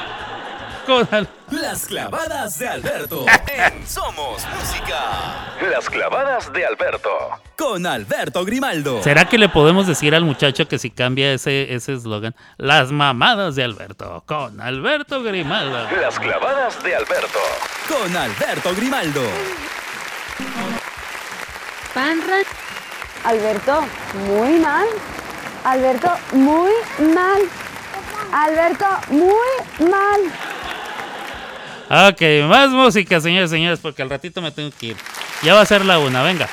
Con al- Las clavadas de Alberto. En Somos Música. Las clavadas de Alberto. Con Alberto Grimaldo. ¿Será que le podemos decir al muchacho que si cambia ese ese eslogan? Las mamadas de Alberto. Con Alberto Grimaldo. Las clavadas de Alberto. Con Alberto Grimaldo. Panra. Alberto, muy mal. Alberto, muy mal. Alberto, muy mal. Ok, más música, señores y señores, porque al ratito me tengo que ir. Ya va a ser la una, venga.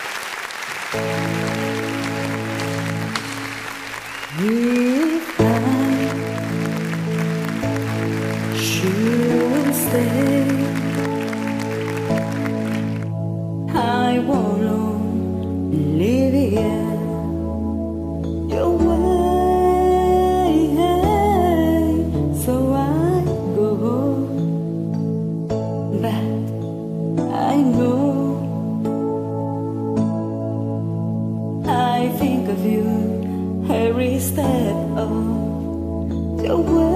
I won't live here step of the way.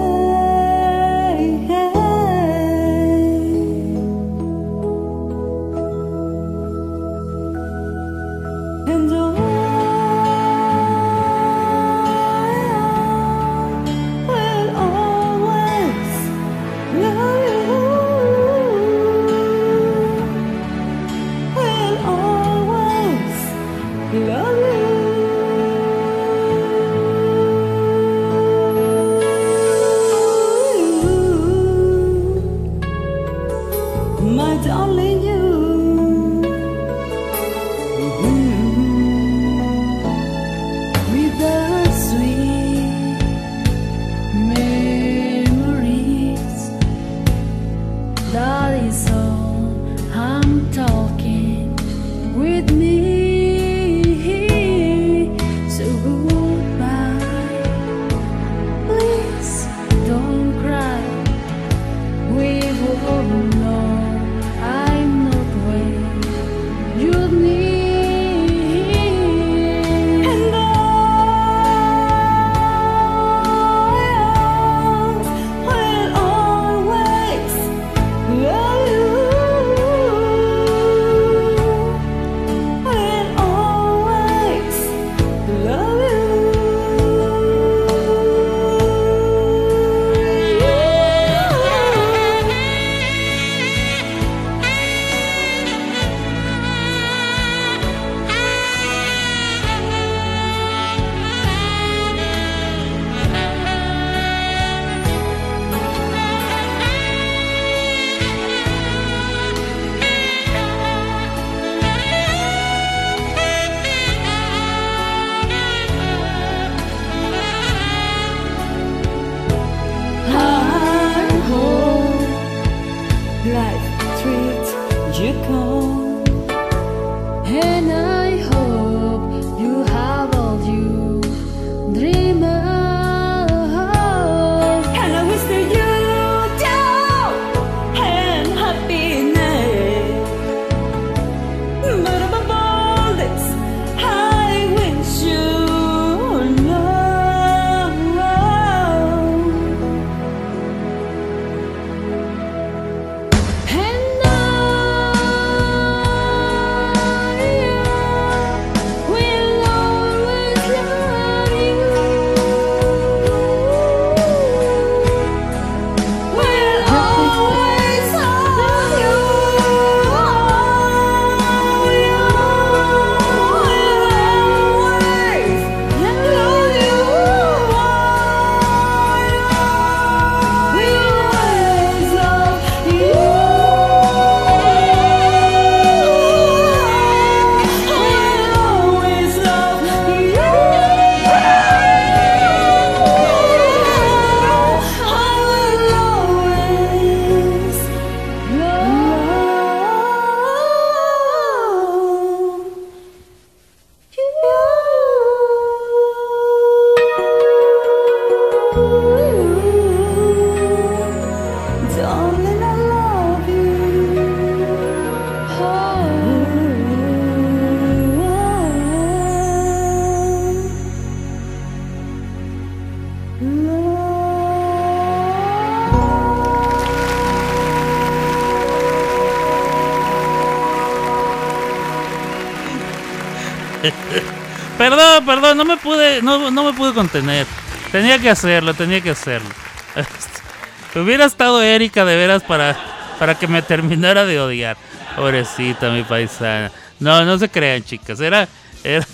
Perdón, perdón, no me pude, no, no me pude contener. Tenía que hacerlo, tenía que hacerlo. Hubiera estado Erika de veras para, para que me terminara de odiar. Pobrecita, mi paisana. No, no se crean, chicas. Era. era-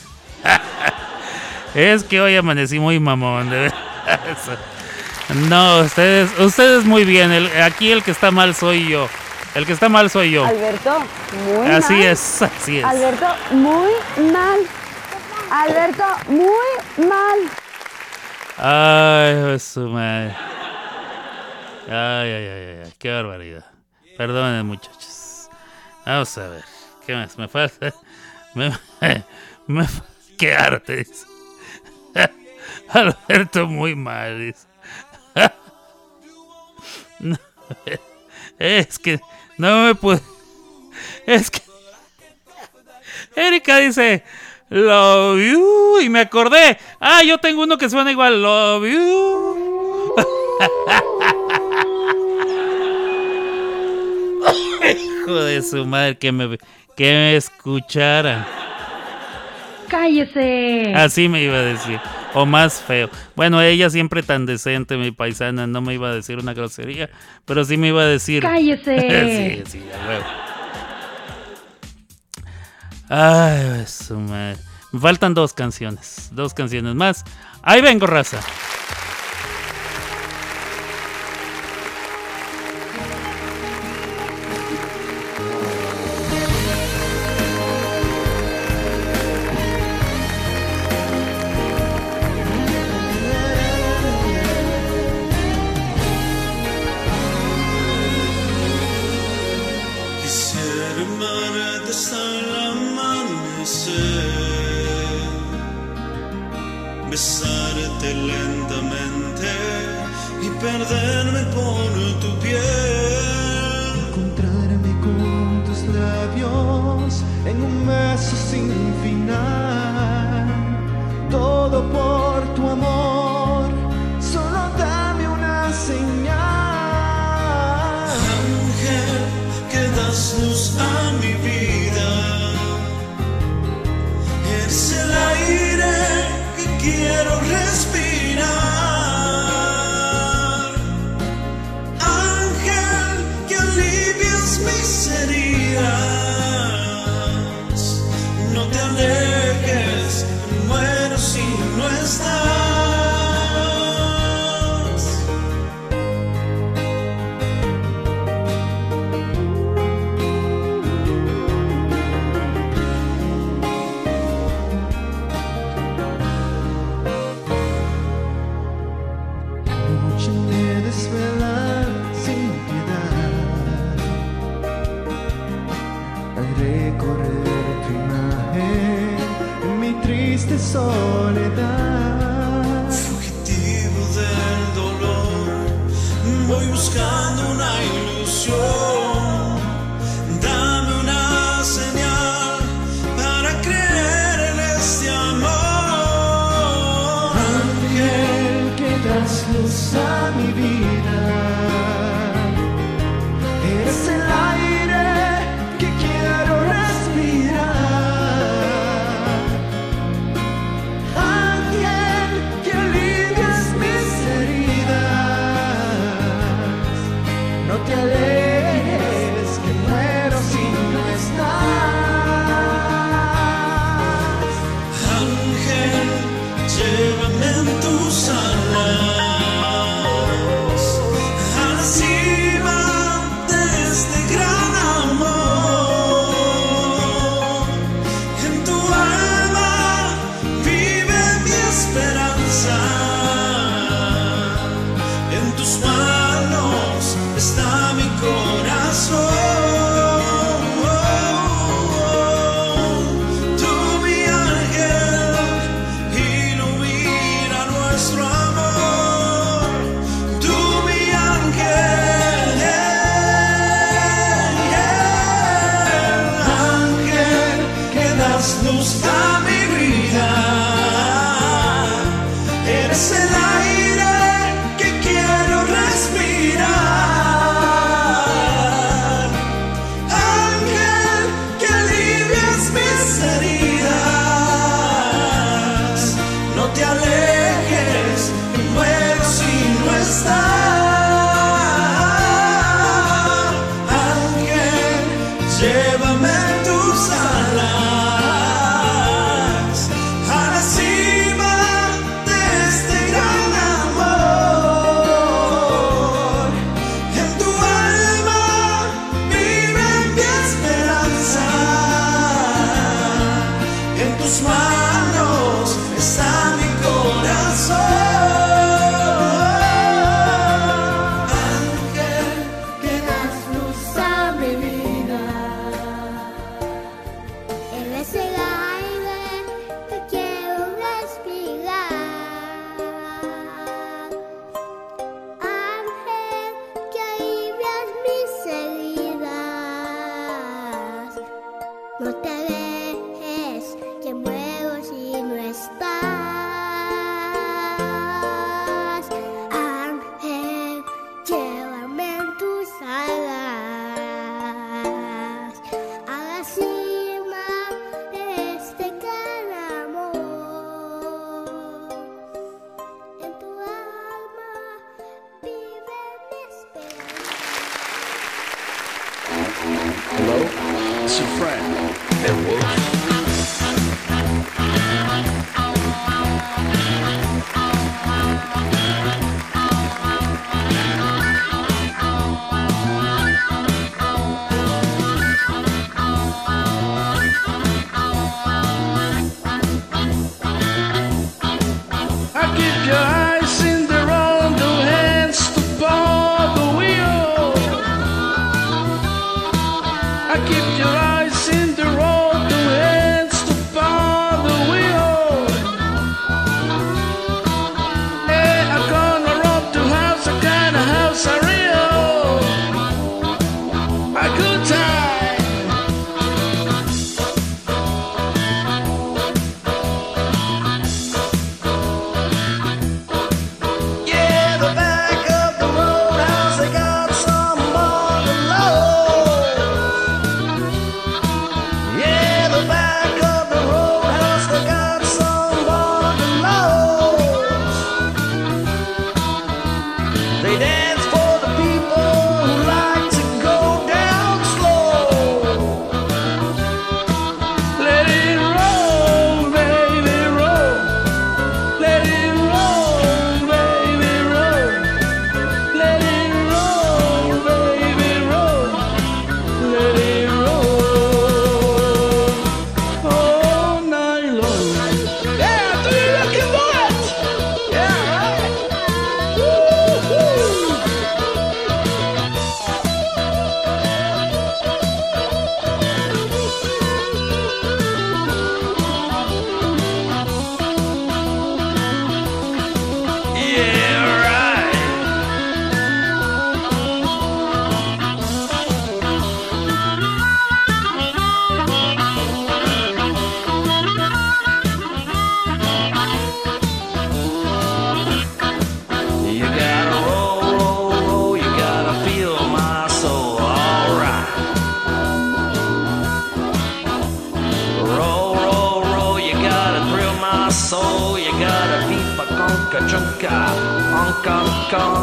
es que hoy amanecí muy mamón, de veras. No, ustedes, ustedes muy bien. El- aquí el que está mal soy yo. El que está mal soy yo. Alberto, muy Así mal. es, así es. Alberto, muy mal. Alberto, muy mal. Ay, su madre. Ay, ay, ay, ay, qué barbaridad. Perdonen, muchachos. Vamos a ver. ¿Qué más? Me falta. Me, me fa- Qué arte, dice. Alberto, muy mal. No, es que no me pude. Es que. Erika dice. Love you. Y me acordé. Ah, yo tengo uno que suena igual. Love you. Hijo de su madre, que me, que me escuchara. ¡Cállese! Así me iba a decir. O más feo. Bueno, ella siempre tan decente, mi paisana, no me iba a decir una grosería, pero sí me iba a decir. ¡Cállese! sí, sí, a huevo. Ay, su madre. Me faltan dos canciones. Dos canciones más. Ahí vengo, raza. so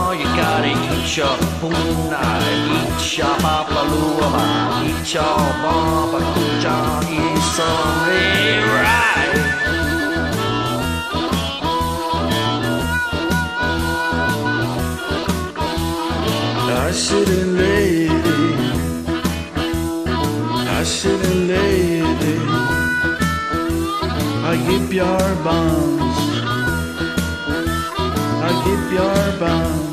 You gotta eat your puna, eat your papaluaba, eat your baba kuja, eat some right. I shouldn't lady, I shouldn't lady, I keep your bones, I keep your bones.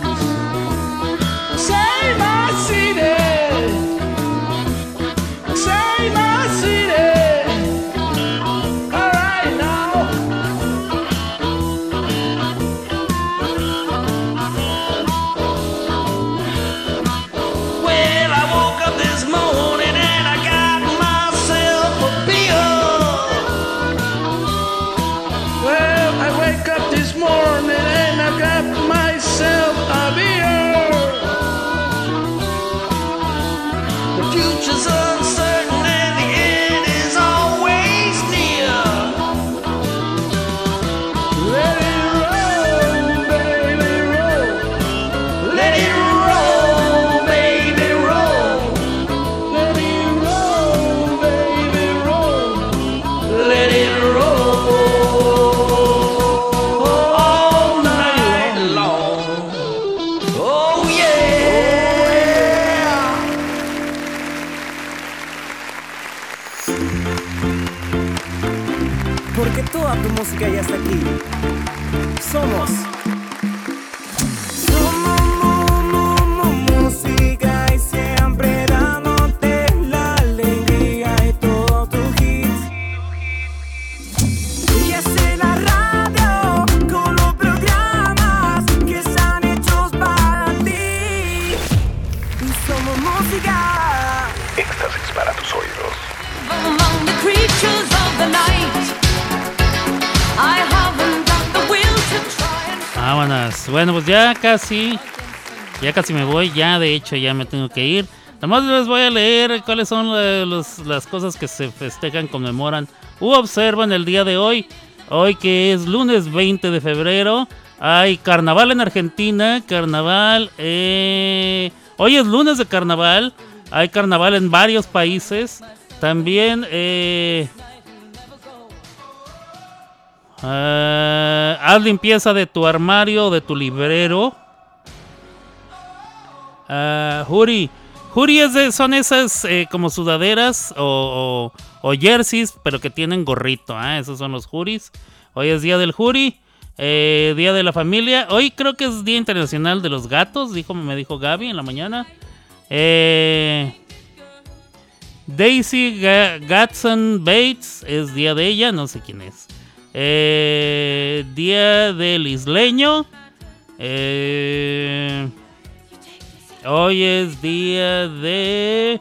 casi, ya casi me voy, ya de hecho ya me tengo que ir. Nomás les voy a leer cuáles son eh, las cosas que se festejan, conmemoran u observan el día de hoy. Hoy que es lunes 20 de febrero, hay carnaval en Argentina, carnaval... Eh, hoy es lunes de carnaval, hay carnaval en varios países. También... Eh, ah, haz limpieza de tu armario, de tu librero. Ah, Juri, es son esas eh, como sudaderas o, o- jerseys, pero que tienen gorrito. ah, Esos son los Juris. Hoy es día del Juri, eh, día de la familia. Hoy creo que es día internacional de los gatos, dijo, me dijo Gaby en la mañana. Eh, Daisy Ga- Gatson Bates es día de ella, no sé quién es. Eh, día del isleño. Eh, hoy es día de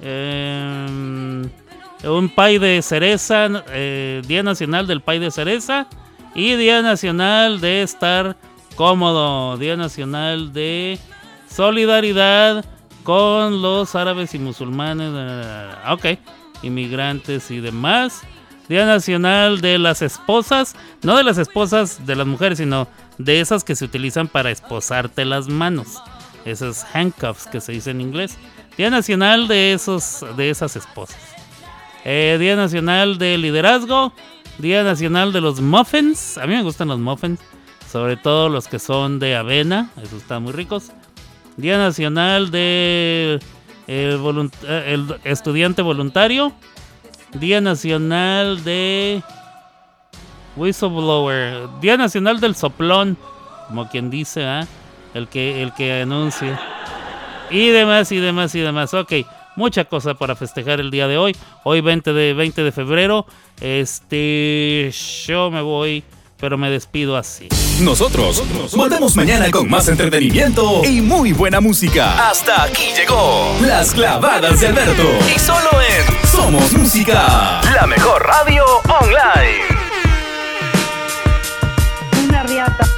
em, un pay de cereza, eh, Día Nacional del Pay de Cereza y Día Nacional de estar cómodo, Día Nacional de solidaridad con los árabes y musulmanes, eh, ok, inmigrantes y demás. Día Nacional de las esposas, no de las esposas de las mujeres, sino de esas que se utilizan para esposarte las manos. Esos handcuffs que se dice en inglés. Día Nacional de, esos, de esas esposas. Eh, Día Nacional de Liderazgo. Día Nacional de los Muffins. A mí me gustan los muffins. Sobre todo los que son de avena. Esos están muy ricos. Día Nacional de volunt- eh, el estudiante voluntario. Día Nacional de Whistleblower. Día Nacional del soplón. Como quien dice, ¿ah? El que, el que anuncia. Y demás, y demás, y demás. Ok, mucha cosa para festejar el día de hoy. Hoy 20 de, 20 de febrero. Este, yo me voy, pero me despido así. Nosotros volvemos mañana con más entretenimiento y muy buena música. Hasta aquí llegó Las Clavadas de Alberto. Y solo en Somos Música, la mejor radio online.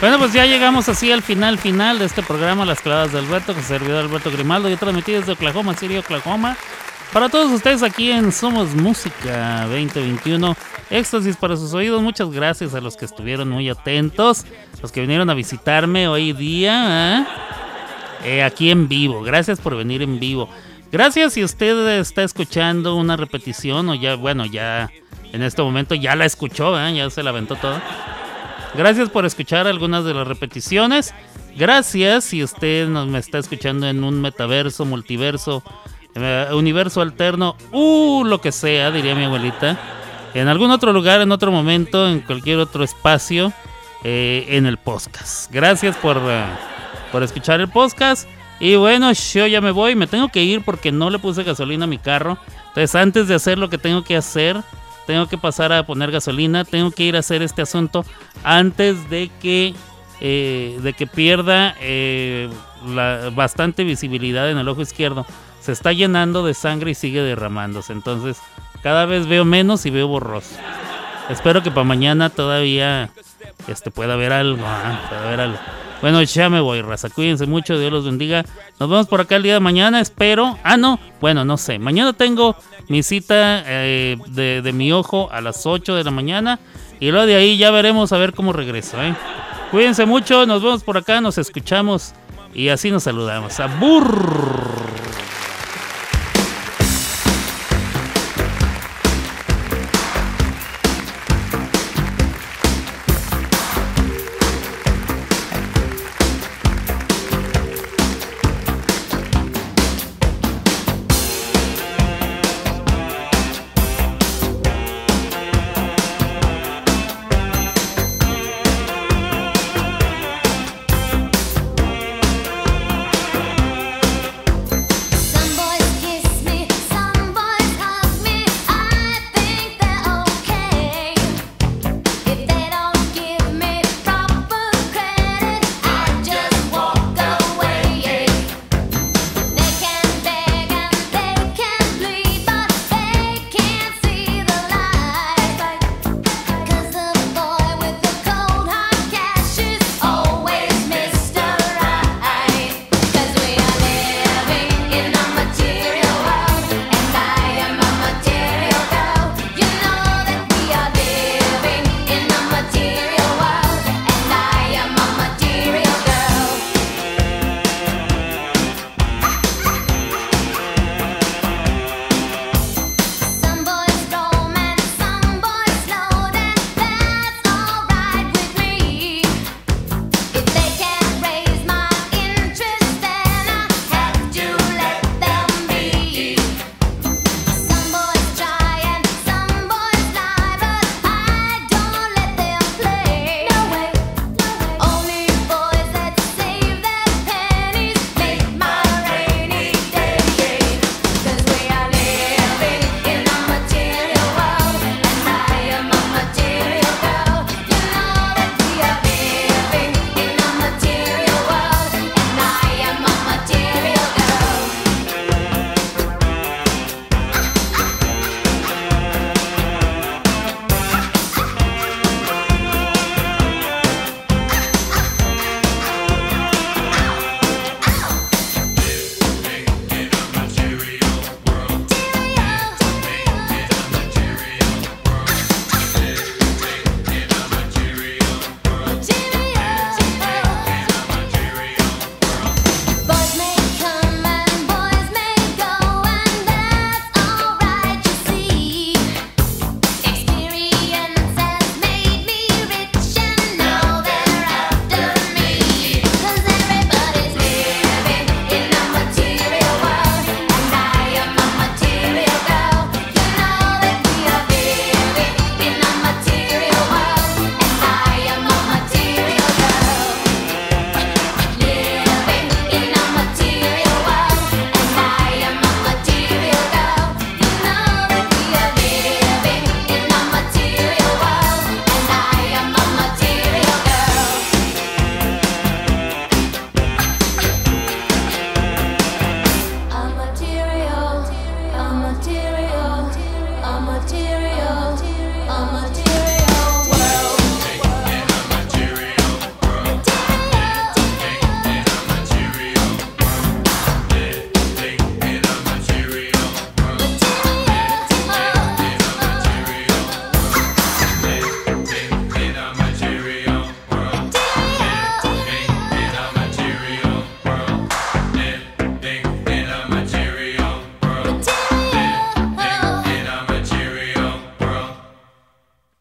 Bueno, pues ya llegamos así al final final de este programa Las Clavadas de Alberto, que se servidor Alberto Grimaldo. Yo transmití desde Oklahoma City, Oklahoma. Para todos ustedes aquí en Somos Música 2021. Éxtasis para sus oídos. Muchas gracias a los que estuvieron muy atentos. Los que vinieron a visitarme hoy día. ¿eh? Eh, aquí en vivo. Gracias por venir en vivo. Gracias si usted está escuchando una repetición o ya, bueno, ya en este momento ya la escuchó, ¿eh? ya se la aventó todo. Gracias por escuchar algunas de las repeticiones. Gracias si usted nos me está escuchando en un metaverso, multiverso, eh, universo alterno, uh, lo que sea, diría mi abuelita. En algún otro lugar, en otro momento, en cualquier otro espacio, eh, en el podcast. Gracias por, eh, por escuchar el podcast. Y bueno, yo ya me voy, me tengo que ir porque no le puse gasolina a mi carro. Entonces, antes de hacer lo que tengo que hacer, tengo que pasar a poner gasolina, tengo que ir a hacer este asunto antes de que eh, de que pierda eh, la, bastante visibilidad en el ojo izquierdo. Se está llenando de sangre y sigue derramándose. Entonces, cada vez veo menos y veo borroso. Espero que para mañana todavía este, pueda haber algo. ah, pueda haber algo. Bueno, ya me voy, raza. Cuídense mucho, Dios los bendiga. Nos vemos por acá el día de mañana, espero. Ah, no, bueno, no sé. Mañana tengo mi cita eh, de, de mi ojo a las 8 de la mañana. Y luego de ahí ya veremos a ver cómo regreso. ¿eh? Cuídense mucho, nos vemos por acá, nos escuchamos y así nos saludamos. ¡Abur!